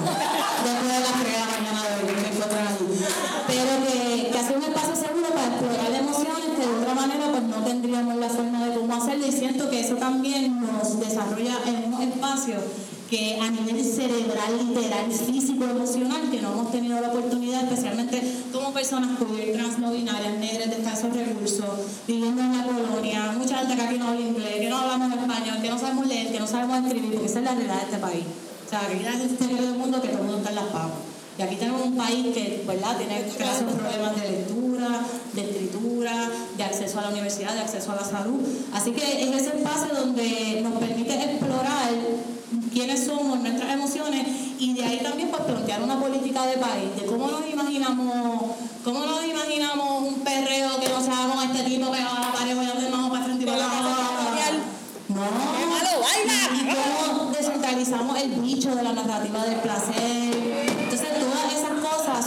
Después de las 3 de la mañana de hoy, me encuentran allí. Pero que, que hacer un espacio seguro para explorar emociones que de otra manera pues no tendríamos la forma de cómo hacerlo y siento que eso también nos desarrolla en espacio que a nivel cerebral, literal, físico, emocional, que no hemos tenido la oportunidad, especialmente como personas queer, trans, no binarias, negras, de escasos recursos, viviendo en la colonia, mucha gente que no habla inglés, que no hablamos español, que no sabemos leer, que no sabemos escribir, porque esa es la realidad de este país. O sea, que la gente exterior del mundo que todo el mundo está en las papas. Y aquí tenemos un país que, ¿verdad?, tiene grasos problemas de lectura, de escritura, de acceso a la universidad, de acceso a la salud. Así que es ese espacio donde nos permite explorar quiénes somos, nuestras emociones, y de ahí también pues, plantear una política de país, de cómo nos imaginamos, cómo nos imaginamos un perreo que no sea como este tipo que va a la voy a hacer más para frente y para atrás. No. ¡Qué malo baila! Y cómo descentralizamos el bicho de la narrativa del placer.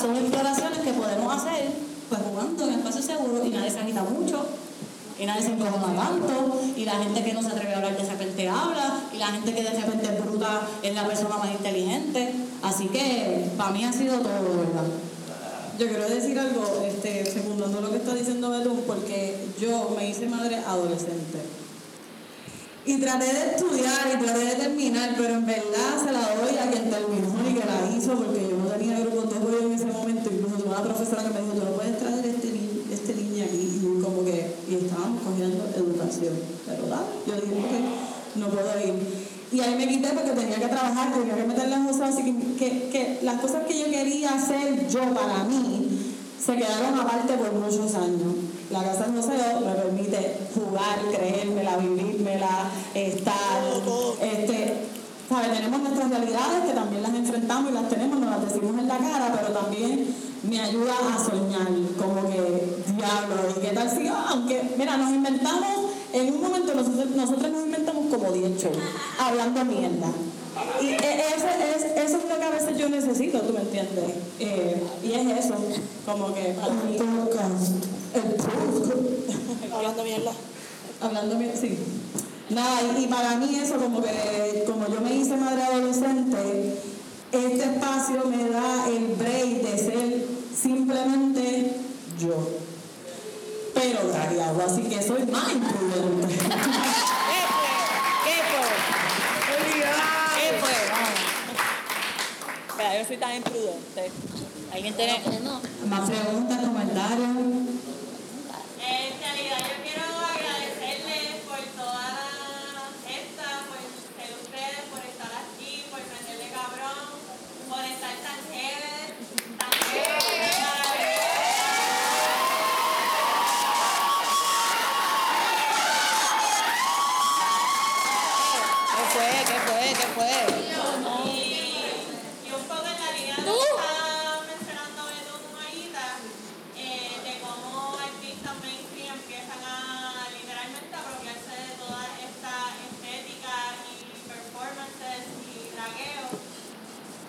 Son exploraciones que podemos hacer pues jugando en espacio seguro y nadie se agita mucho. Y nadie se encojona tanto, y la gente que no se atreve a hablar de repente habla, y la gente que de repente es bruta es la persona más inteligente. Así que para mí ha sido todo, ¿verdad? Yo quiero decir algo, este, secundando lo que está diciendo Betún, porque yo me hice madre adolescente. Y traté de estudiar y traté de terminar, pero en verdad se la doy a quien terminó y que la hizo, porque yo no tenía grupo de juego en ese momento. Incluso tuve una profesora que me dijo, tú no puedes traer este, ni este niño aquí. Y como que, y estábamos cogiendo educación. Pero dale, yo dije que no puedo ir. Y ahí me quité porque tenía que trabajar, tenía que meter las cosas, así que, que, que las cosas que yo quería hacer yo para mí se quedaron aparte por muchos años. La casa del museo me permite jugar, creérmela, vivírmela, estar, este, ¿sabes? Tenemos nuestras realidades que también las enfrentamos y las tenemos, nos las decimos en la cara, pero también me ayuda a soñar, como que, diablo, ¿y qué tal si, ah, aunque, mira, nos inventamos, en un momento nosotros, nosotros nos inventamos como 10 shows, hablando mierda. Y e- ese, es, eso es lo que a veces yo necesito, ¿tú me entiendes? Eh, y es eso, como que para mí, el podcast, Hablando mierda. Hablando bien, sí. Nada, y, y para mí eso como que, como yo me hice madre adolescente, este espacio me da el break de ser simplemente yo. Pero dragado, así que soy más imprudente. ¿Qué fue? ¿Qué fue? Mira, yo soy tan imprudente. ¿Alguien tiene...? Más preguntas, comentarios. En realidad yo quiero agradecerles por toda esta, por ser ustedes, por estar aquí, por meterle cabrón, por estar tan chéveres, tan chéveres. ¿Qué fue? ¿Qué fue? ¿Qué fue? Y un poco en la línea de lo que estaba mencionando Betún ahorita, eh, de cómo artistas mainstream empiezan a literalmente apropiarse de toda esta estética y performances y dragueo.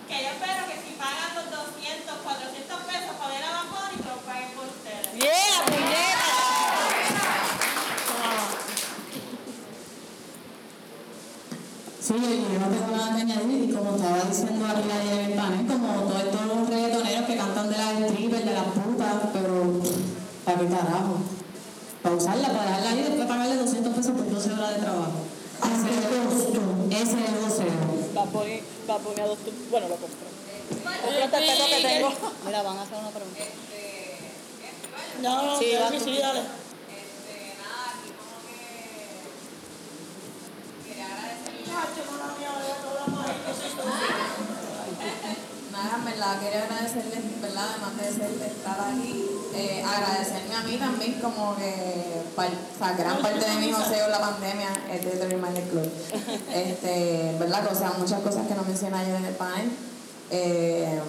Que yo espero que si pagan los 200, 400 pesos para ver a Bad Bunny, que lo paguen por ustedes. ¡Yeah, puñeta! Sí, yo no tengo nada que añadir y como estaba diciendo aquí ayer en el panel, como todos estos reggaetoneros que cantan de las strippers, de las putas, pero ¿para qué carajo? Para usarla, para dejarla ahí y después pagarle 200 pesos por 12 horas de trabajo. Ese es el costo, ese es el voceo. Va a poner, va a poner a dos... Bueno, lo este perro que tengo. Mira, van a hacer una pregunta. No, no, Sí, sí, va sí, tú. sí, dale. Nada, en verdad, quería agradecerles, ¿verdad? Además de ser- de estar aquí, eh, agradecerme a mí también, como que par- o gran parte de mi joseo la pandemia es de Reminder Club. Este, ¿verdad? Cosas, muchas cosas que no mencioné ayer en el panel. Eh,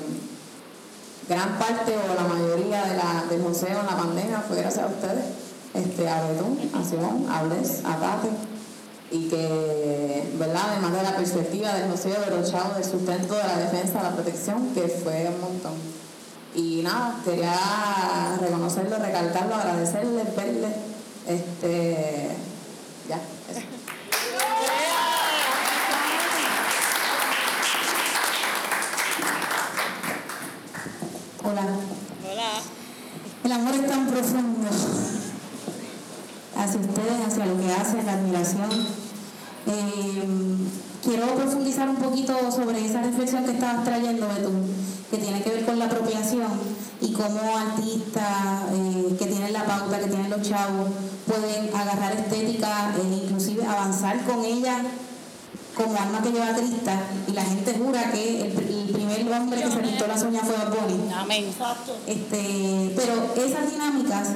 gran parte o la mayoría de la, del joseo en la pandemia fue gracias a ustedes, este, a Betún, a Simón, a a Kate, y que, ¿verdad? Además de la perspectiva del de los chavos, del sustento, de la defensa, la protección, que fue un montón. Y nada, quería reconocerlo, recalcarlo, agradecerles, verles, este, ya, eso. Hola. Hola. El amor es tan profundo hacia ustedes, hacia lo que hacen, la admiración. Eh, quiero profundizar un poquito sobre esa reflexión que estabas trayendo, Betún, que tiene que ver con la apropiación y cómo artistas eh, que tienen la pauta, que tienen los chavos, pueden agarrar estética e inclusive avanzar con ella como alma que lleva crista y la gente jura que el, el primer hombre que se pintó las uñas fue Bad Bunny. Amén. Este, pero esas dinámicas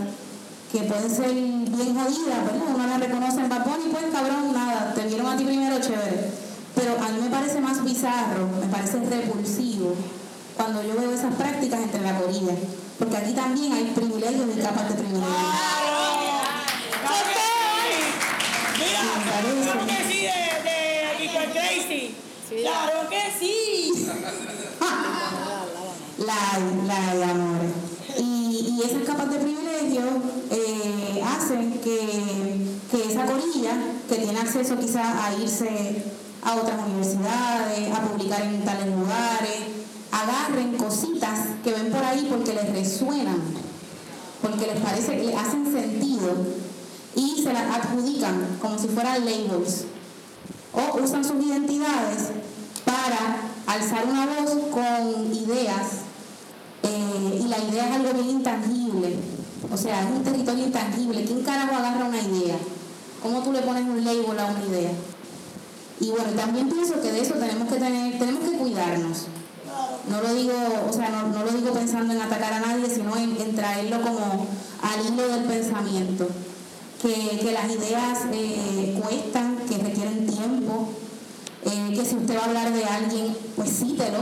que pueden ser bien jodidas, ¿verdad? Uno las reconoce en Bad Bunny, pues cabrón, nada, te vieron a ti primero, chévere. Pero a mí me parece más bizarro, me parece repulsivo cuando yo veo esas prácticas entre la corilla. Porque aquí también hay privilegios y capas de privilegios. Mira, claro que sí, de, Crazy. Claro que sí. La hay, la hay, amores. Y, esas capas de privilegio eh, hacen que, esa corilla, que tiene acceso quizás a irse a otras universidades, a publicar en tales lugares, agarren cositas que ven por ahí porque les resuenan, porque les parece que hacen sentido y se las adjudican como si fueran labels. O usan sus identidades para alzar una voz con ideas eh, y la idea es algo bien intangible o sea es un territorio intangible ¿quién carajo agarra una idea? ¿Cómo tú le pones un label a una idea? Y bueno, también pienso que de eso tenemos que tener, tenemos que cuidarnos. No lo digo, o sea, no, lo digo pensando en atacar a nadie, sino en, traerlo como al hilo del pensamiento. Que, que las ideas eh, cuestan, que requieren tiempo, eh, que si usted va a hablar de alguien, pues cítelo.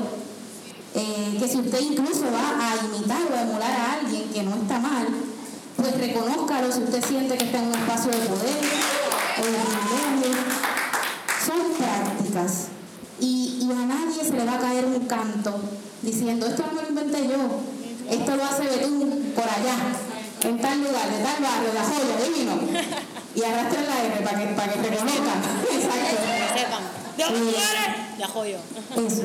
Eh, que si usted incluso va a imitar o a emular a alguien que no está mal, pues reconózcalo si usted siente que está en un espacio de poder o de privilegio. Son prácticas. Y, y a nadie se le va a caer un canto diciendo, esto no lo inventé yo, esto lo hace Betún por allá, en tal lugar, de tal barrio, de joya, divino. Y arrastren la R para que, para que reconozcan. Exacto. sepan. ¿De? De Ajoyo. Eso,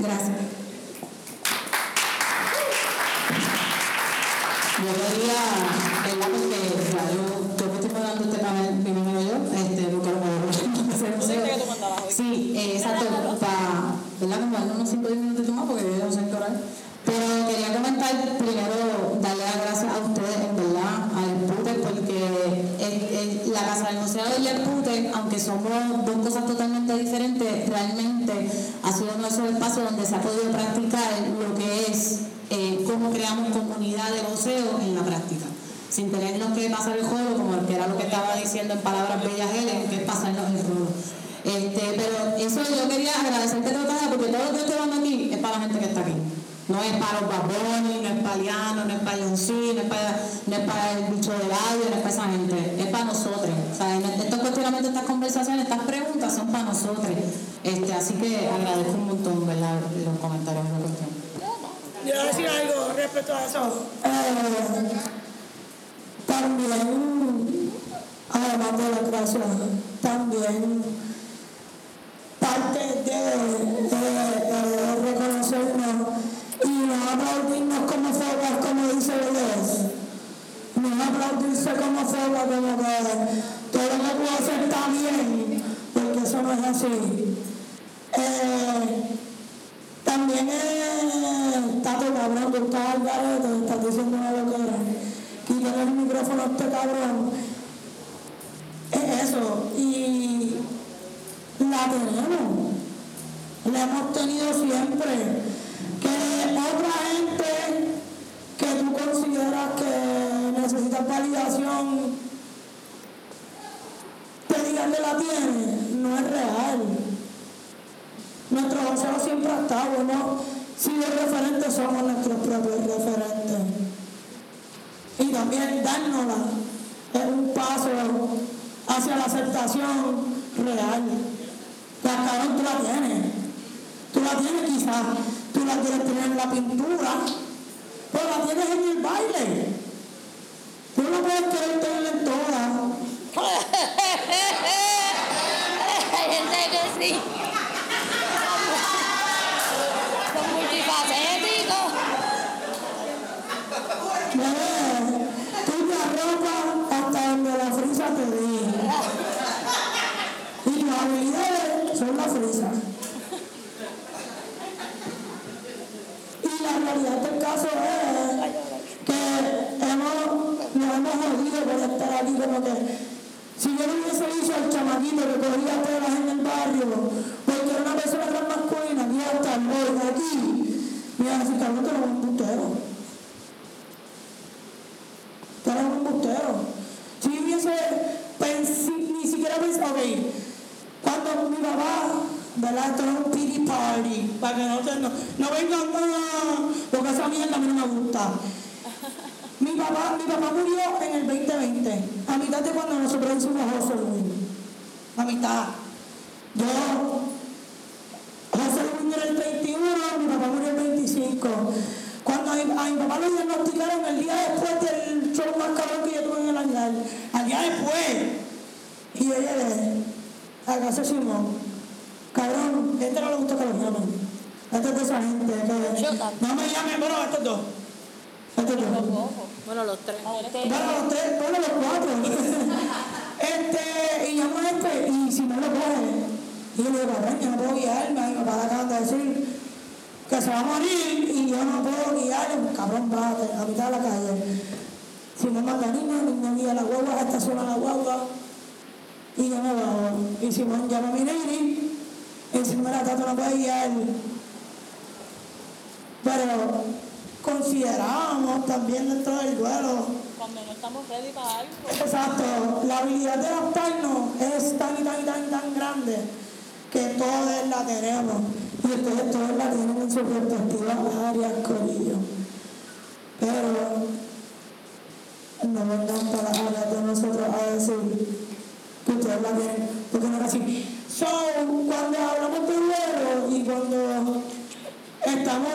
gracias. Yo quería, o sea, yo, yo me estoy dando este panel primero yo, este, no no sé. Sí, eh, exacto, para, ¿verdad? Como darle unos 5 minutos más porque yo no sé qué. Pero quería comentar primero, darle las gracias a ustedes, en verdad, al PUTE, porque el- el- la Casa del Museo y el PUTE, aunque somos dos cosas totalmente diferentes, realmente ha sido nuestro espacio donde se ha podido practicar lo que es eh, cómo creamos comunidad de voceo en la práctica. Sin tenernos que pasar el juego, como que era lo que estaba diciendo en palabras bellas Helen, que es pasarnos el juego. Este, pero eso yo quería agradecerte, Tratada, porque todo lo que estoy hablando aquí es para la gente que está aquí. No es para los babones, no es para Liano, no es para Leoncín, no no es para el bicho del audio, no es para esa gente, es para nosotros. O sea, estos cuestionamientos, estas conversaciones, estas preguntas son para nosotros. Este, así que agradezco un montón ¿verdad? los comentarios de la cuestión. Yo voy a decir algo respecto a eso. Eh, también, además de la creación, también parte de, reconocernos y no aplaudirnos como formas, como dice Belés. No aplaudirse como forma, como que todo lo que puedo hacer está bien, porque eso no es así. Eh, también eh, Tato cabrón, tú estás al garete, estás diciendo una locura. Quítale el micrófono a este cabrón. Es eso. Y la tenemos. La hemos tenido siempre. Que otra gente que tú consideras que necesitas validación te digan que la tienes, no es real. Nuestro voceo siempre ha estado, ¿no? Si los referentes somos nuestros propios referentes. Y también dárnosla es un paso hacia la aceptación real. La cabrón tú la tienes. Tú la tienes quizás, tú la quieres tener en la pintura, pero la tienes en el baile. Tú no puedes querer tenerla en todas. Sí. Bebé, tú te arropas hasta donde la frisa te diga. Y tus habilidades son la frisa. Y la realidad del caso es que hemos, nos hemos jodido por estar aquí como que si yo no hubiese dicho al chamaquito que cogía telas en el barrio, porque era una persona tan masculina, que iba a estar hoy aquí, me iba a decir, cabrón, tú eres un embustero. Eres un embustero. Si hubiese ni siquiera pensado, ok, cuando mi papá, ¿verdad? Esto no es un pity party, para que no, no, no vengan, ah, porque esa mierda a mí no me gusta. Mi papá, mi papá murió en el 2020, a mitad de cuando nosotros hicimos José Luis. A mitad. Yo, José Luis era el 21, mi papá murió el 25. Cuando a mi, a mi papá lo diagnosticaron el día después del show más cabrón que yo tuve en el año, al día después. Y yo llegué a casa Simón. Cabrón, este no le gusta que lo llamen. Este es de esa gente que... No me llamen, bueno, estos dos. Estos dos. Bueno, los tres. Bueno, los tres, bueno, los cuatro. este, y llamo a este, y si no lo coge, y yo le digo, yo no puedo guiarme, y mi papá acaba de decir que se va a morir, y yo no puedo guiarme, cabrón, bate, a mitad de la calle. Si no manda niños, niño guía la guagua, estaciona la guagua, y yo me bajo. Y Simón llama a mi nene, y dice, mira, Tato no puede guiar. Pero considerábamos también dentro del duelo Cuando no estamos ready para algo. Exacto, la habilidad de adaptarnos es tan y tan y tan y tan grande que todos la tenemos y ustedes todos la tienen en sus respectivas áreas, corillo. Pero no vengan para áreas de nosotros a decir que ustedes la tienen, porque no es así. So, cuando hablamos de duelo y cuando estamos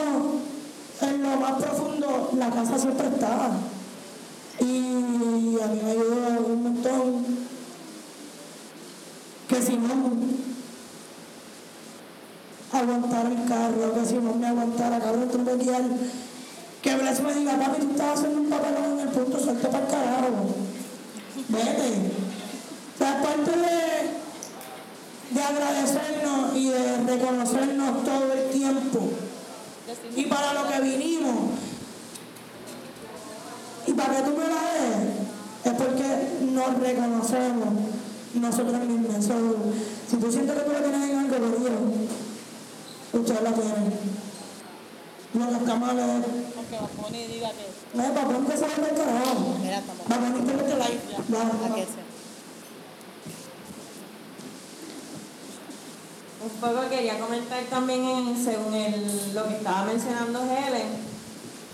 en lo más profundo, la casa siempre está. Y a mí me ayudó un montón que Simón aguantara el carro, que Simón me aguantara, cabrón, tú no puedes guiar. Que Blas me diga, papi, tú estás haciendo un papelón en el punto, suelta para el carajo. Vete. Sea, parte de, de agradecernos y de reconocernos todo el tiempo. Y para lo que vinimos. Y para que tú me la des, es porque nos reconocemos nosotros mismos. So, si tú sientes que tú la tienes en algo, querido, usted la tiene. Lo que está mal es, Aunque Baponi diga que. no para que se carajo. Va a venir que te like. Va, ¿A va. qué sea? Un poco quería comentar también en- según el- lo que estaba mencionando Helen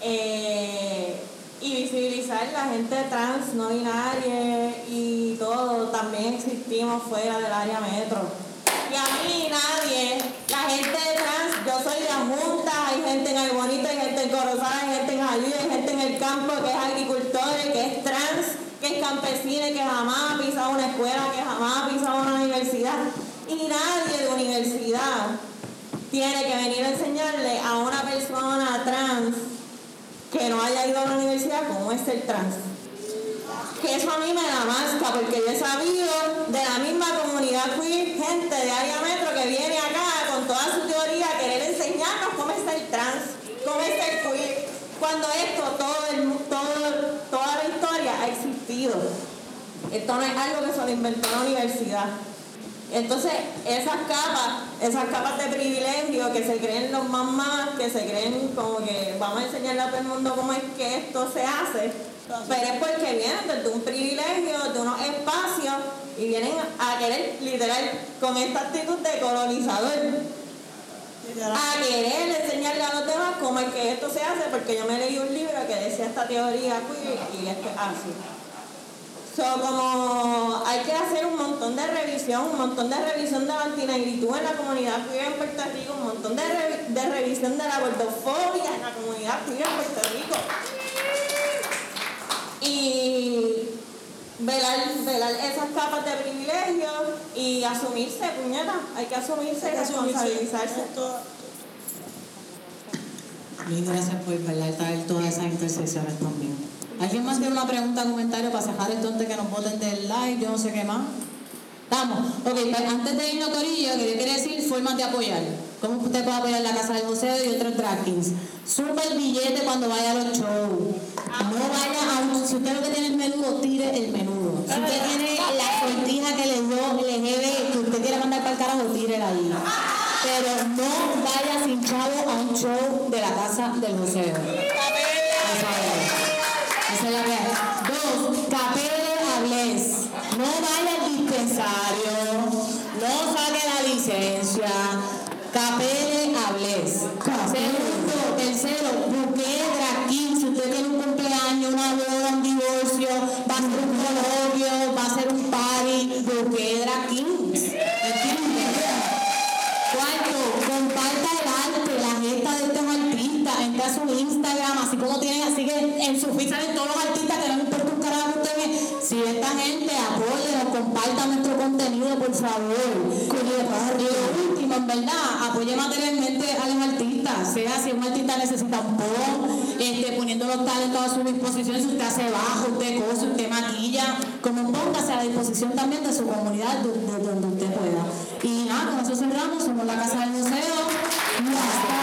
eh, y visibilizar la gente trans, no binaria y todo, también existimos fuera del área metro. Y a mí nadie, la gente trans, yo soy de Junta, hay gente en Albonito, hay gente en Corozal, hay gente en Jalí, hay gente en el campo que es agricultor, que es trans, que es campesina, que jamás ha pisado una escuela, que jamás ha pisado una universidad. Y nadie de universidad tiene que venir a enseñarle a una persona trans que no haya ido a la universidad cómo es ser trans. Que eso a mí me da masca, porque yo he sabido de la misma comunidad queer, gente de área metro que viene acá con toda su teoría a querer enseñarnos cómo es ser trans, cómo es ser queer, cuando esto, todo el, todo, toda la historia ha existido. Esto no es algo que se lo inventó la universidad. Entonces, esas capas, esas capas de privilegio que se creen los mamás, que se creen como que vamos a enseñarle a todo el mundo cómo es que esto se hace, pero es porque vienen desde un privilegio, de unos espacios, y vienen a querer, literal, con esta actitud de colonizador, a querer enseñarle a los demás cómo es que esto se hace, porque yo me leí un libro que decía esta teoría y esto es así. So, como hay que hacer un montón de revisión, un montón de revisión de la antinegritud en la comunidad queer en Puerto Rico, un montón de, revi- de revisión de la gordofobia en la comunidad queer en Puerto Rico. Y velar, velar esas capas de privilegio y asumirse, puñeta, hay que asumirse y responsabilizarse. Mil gracias por ¿verdad? traer todas esas intersecciones también. ¿Alguien más tiene una pregunta, comentario para cerrar esto antes que nos voten del like, yo no sé qué más? Estamos. Ok, pues, antes de irnos, Corillo, que quería decir formas de apoyar. ¿Cómo usted puede apoyar la Casa del Museo y otros drag kings? Suba el billete cuando vaya a los shows. No vaya a un... Si usted lo que tiene el menudo, tire el menudo. Si usted tiene la sortija que le dio, le debe, que usted quiere mandar para el carajo, tírela ahí. Pero no vaya sin chavo a un show de la Casa del Museo. Esa es la. Dos, capele hables. No vaya al dispensario. Así como tienen, así que en su feed salen todos los artistas que no importa un carajo que usted ve. Si esta gente apóyenos, comparta nuestro contenido, por favor. Y lo último, en verdad, apoye materialmente a los artistas, sea si un artista necesita un pon, este, poniendo los talentos a su disposición, si usted hace bajo, usted cose, usted maquilla, como póngase a la disposición también de su comunidad, de, de donde usted pueda. Y nada, con eso cerramos, somos la Casa del Museo.